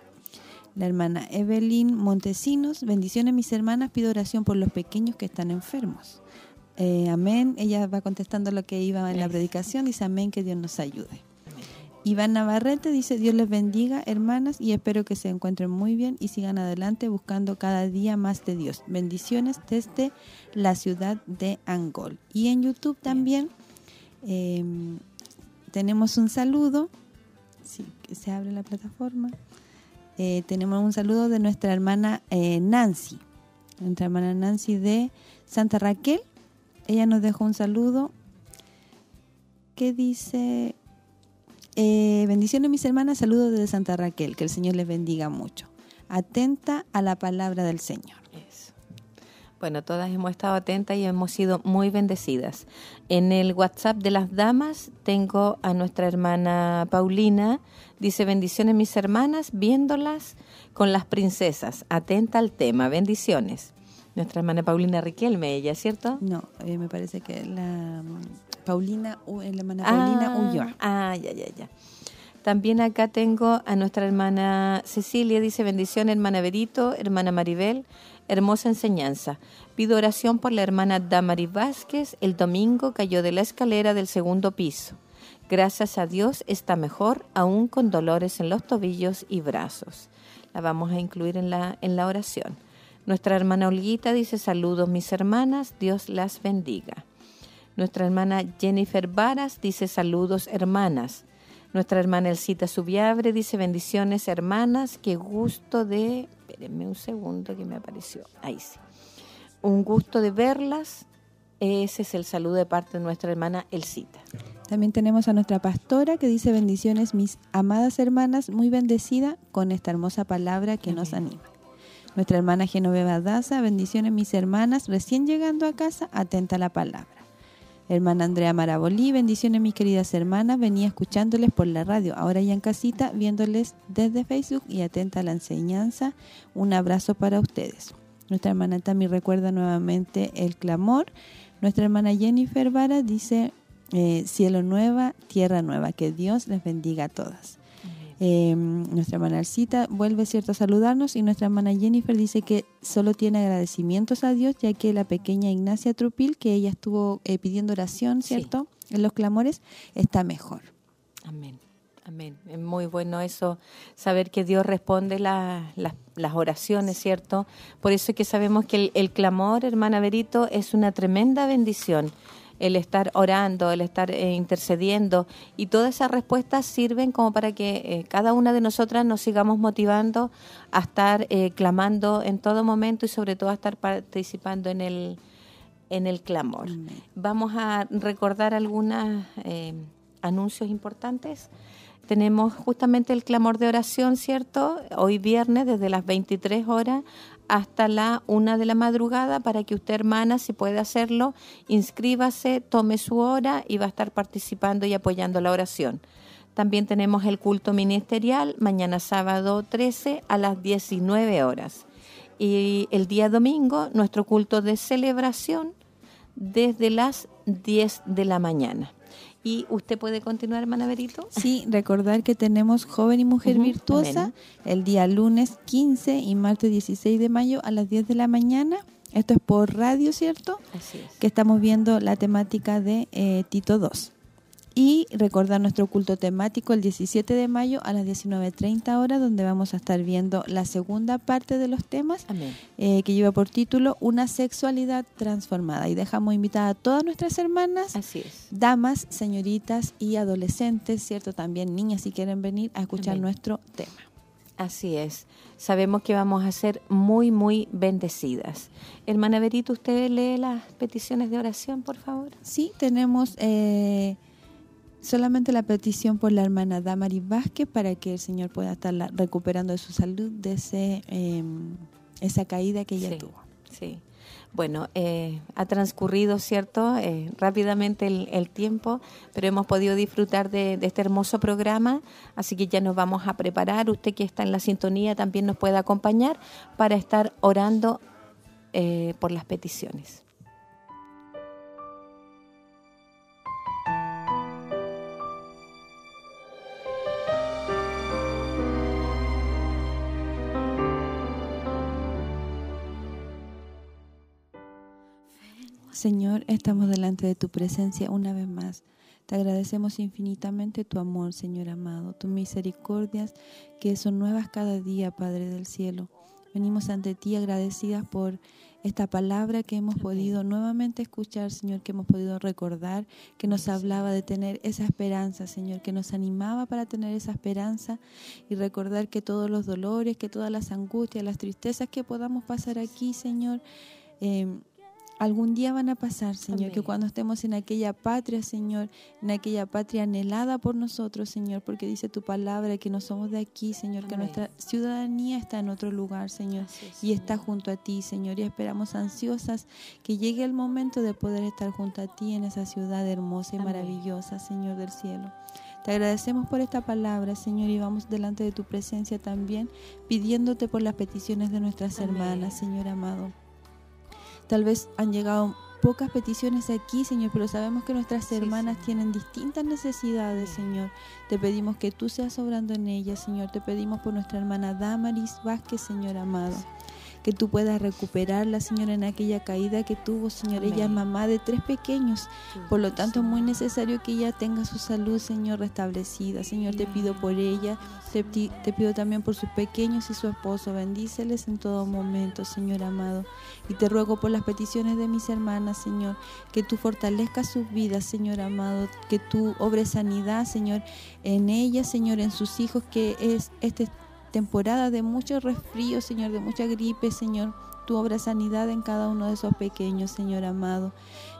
La hermana Evelyn Montesinos, bendiciones mis hermanas, pido oración por los pequeños que están enfermos. Eh, amén, ella va contestando lo que iba en la predicación, dice amén, que Dios nos ayude. Iván Navarrete dice, Dios les bendiga, hermanas, y espero que se encuentren muy bien y sigan adelante buscando cada día más de Dios. Bendiciones desde la ciudad de Angol. Y en YouTube también em, tenemos un saludo, sí, que se abre la plataforma. Eh, tenemos un saludo de nuestra hermana eh, Nancy, nuestra hermana Nancy de Santa Raquel. Ella nos dejó un saludo que dice, eh, bendiciones mis hermanas, saludos desde Santa Raquel, que el Señor les bendiga mucho. Atenta a la palabra del Señor. Bueno, todas hemos estado atentas y hemos sido muy bendecidas. En el WhatsApp de las damas tengo a nuestra hermana Paulina, dice bendiciones mis hermanas, viéndolas con las princesas, atenta al tema, bendiciones. Nuestra hermana Paulina Riquelme, ella, ¿cierto? No, eh, me parece que la Paulina, la hermana Paulina ah, Ulloa. Ah, ya, ya, ya. También acá tengo a nuestra hermana Cecilia, dice bendición, hermana Berito, hermana Maribel, hermosa enseñanza. Pido oración por la hermana Damari Vázquez, el domingo cayó de la escalera del segundo piso. Gracias a Dios está mejor, aún con dolores en los tobillos y brazos. La vamos a incluir en la, en la oración. Nuestra hermana Olguita dice saludos mis hermanas, Dios las bendiga. Nuestra hermana Jennifer Varas dice saludos hermanas. Nuestra hermana Elcita Subiabre dice bendiciones hermanas, qué gusto de... Espérenme un segundo que me apareció. Ahí sí. Un gusto de verlas. Ese es el saludo de parte de nuestra hermana Elcita. También tenemos a nuestra pastora que dice bendiciones mis amadas hermanas, muy bendecida con esta hermosa palabra que nos anima. Nuestra hermana Genoveva Daza, bendiciones mis hermanas, recién llegando a casa, atenta a la palabra. Hermana Andrea Marabolí, bendiciones mis queridas hermanas, venía escuchándoles por la radio, ahora ya en casita, viéndoles desde Facebook y atenta a la enseñanza. Un abrazo para ustedes. Nuestra hermana Tami recuerda nuevamente el clamor. Nuestra hermana Jennifer Vara dice, eh, cielo nueva, tierra nueva, que Dios les bendiga a todas. Eh, nuestra hermana Alcita vuelve cierto a saludarnos y nuestra hermana Jennifer dice que solo tiene agradecimientos a Dios ya que la pequeña Ignacia Trupil, que ella estuvo eh, pidiendo oración, ¿cierto? En los clamores, está mejor. Amén. Amén. Es muy bueno eso, saber que Dios responde las oraciones, ¿cierto? Por eso es que sabemos que el, el clamor, hermana Berito, es una tremenda bendición el estar orando, el estar eh, intercediendo y todas esas respuestas sirven como para que eh, cada una de nosotras nos sigamos motivando a estar eh, clamando en todo momento y sobre todo a estar participando en el en el clamor. Vamos a recordar algunas anuncios importantes. Tenemos justamente el clamor de oración, ¿cierto? Hoy viernes desde las 23 horas hasta la una de la madrugada para que usted, hermana, si puede hacerlo, inscríbase, tome su hora y va a estar participando y apoyando la oración. También tenemos el culto ministerial mañana sábado 13 a las 19 horas. Y el día domingo, nuestro culto de celebración desde las 10 de la mañana. ¿Y usted puede continuar, hermana Berito? Sí, recordar que tenemos Joven y Mujer Virtuosa el día lunes 15 y martes 16 de mayo a las 10 de la mañana. Esto es por radio, ¿cierto? Así es. Que estamos viendo la temática de eh, Tito 2. Y recordar nuestro culto temático el 17 de mayo a las 19.30 horas, donde vamos a estar viendo la segunda parte de los temas, eh, que lleva por título Una sexualidad transformada. Y dejamos invitada a todas nuestras hermanas, Así es. damas, señoritas y adolescentes, ¿cierto? También niñas si quieren venir a escuchar nuestro tema. Así es. Sabemos que vamos a ser muy, muy bendecidas. Hermana Berito, ¿usted lee las peticiones de oración, por favor? Sí, tenemos... Eh, solamente la petición por la hermana Damaris Vázquez para que el Señor pueda estar recuperando de su salud de ese, em, esa caída que ella tuvo. Sí. Bueno, eh, ha transcurrido, ¿cierto?, eh, rápidamente el, tiempo, pero hemos podido disfrutar de, este hermoso programa, así que ya nos vamos a preparar. Usted que está en la sintonía también nos puede acompañar para estar orando eh, por las peticiones. Señor, estamos delante de tu presencia una vez más. Te agradecemos infinitamente tu amor, Señor amado, tus misericordias que son nuevas cada día, Padre del cielo. Venimos ante ti agradecidas por esta palabra que hemos podido nuevamente escuchar, Señor, que hemos podido recordar, que nos hablaba de tener esa esperanza, Señor, que nos animaba para tener esa esperanza y recordar que todos los dolores, que todas las angustias, las tristezas que podamos pasar aquí, Señor, eh, algún día van a pasar, Señor, que cuando estemos en aquella patria, Señor, en aquella patria anhelada por nosotros, Señor, porque dice tu palabra que no somos de aquí, Señor, que nuestra ciudadanía está en otro lugar, Señor, y está junto a ti, Señor, y esperamos ansiosas que llegue el momento de poder estar junto a ti en esa ciudad hermosa y maravillosa, Señor del cielo. Te agradecemos por esta palabra, Señor, y vamos delante de tu presencia también, pidiéndote por las peticiones de nuestras hermanas, Señor amado. Tal vez han llegado pocas peticiones aquí, Señor, pero sabemos que nuestras hermanas tienen distintas necesidades, Señor. Te pedimos que tú seas obrando en ellas, Señor. Te pedimos por nuestra hermana Damaris Vázquez, Señor amado que tú puedas recuperarla, Señor, en aquella caída que tuvo, Señor. Ella es mamá de tres pequeños, por lo tanto es muy necesario que ella tenga su salud, Señor, restablecida. Señor, te pido por ella, te, te pido también por sus pequeños y su esposo. Bendíceles en todo momento, Señor amado. Y te ruego por las peticiones de mis hermanas, Señor, que tú fortalezcas sus vidas, Señor amado, que tú obres sanidad, Señor, en ellas, Señor, en sus hijos, que es este temporada de mucho resfrío, Señor, de mucha gripe, Señor. Tu obra sanidad en cada uno de esos pequeños, Señor amado,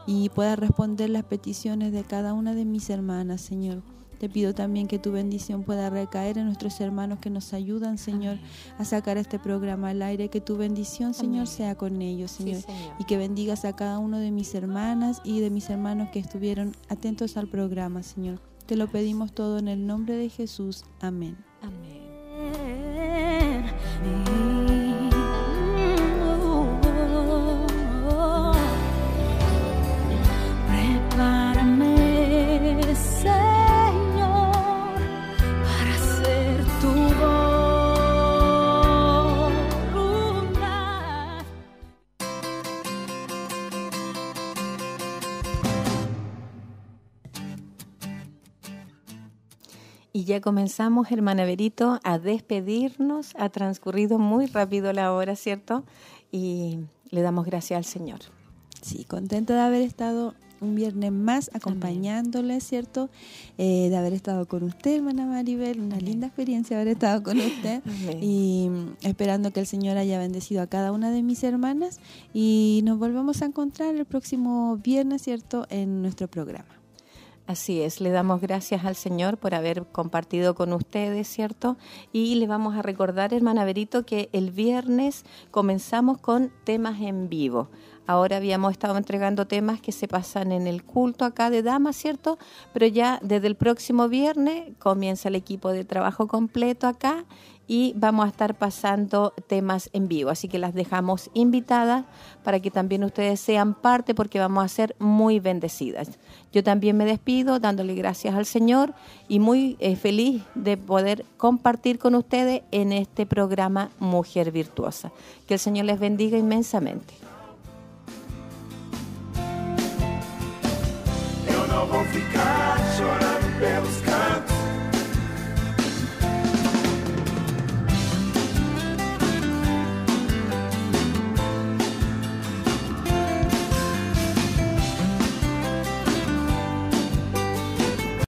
y pueda responder las peticiones de cada una de mis hermanas, Señor. Te pido también que tu bendición pueda recaer en nuestros hermanos que nos ayudan, Señor, a sacar este programa al aire. Que tu bendición, Señor, sea con ellos, señor. Y que bendigas a cada uno de mis hermanas y de mis hermanos que estuvieron atentos al programa, Señor. Te lo pedimos todo en el nombre de Jesús. Amén. Amén. Y ya comenzamos, hermana Berito, a despedirnos. Ha transcurrido muy rápido la hora, ¿cierto? Y le damos gracias al Señor. Sí, contenta de haber estado un viernes más acompañándole, ¿cierto? Eh, de haber estado con usted, hermana Maribel, una linda experiencia haber estado con usted y esperando que el Señor haya bendecido a cada una de mis hermanas y nos volvemos a encontrar el próximo viernes, ¿cierto? En nuestro programa. Así es, le damos gracias al Señor por haber compartido con ustedes, ¿cierto? Y le vamos a recordar, hermana Berito, que el viernes comenzamos con temas en vivo. Ahora habíamos estado entregando temas que se pasan en el culto acá de damas, ¿cierto? Pero ya desde el próximo viernes comienza el equipo de trabajo completo acá y vamos a estar pasando temas en vivo. Así que las dejamos invitadas para que también ustedes sean parte porque vamos a ser muy bendecidas. Yo también me despido dándole gracias al Señor y muy eh, feliz de poder compartir con ustedes en este programa Mujer Virtuosa. Que el Señor les bendiga inmensamente.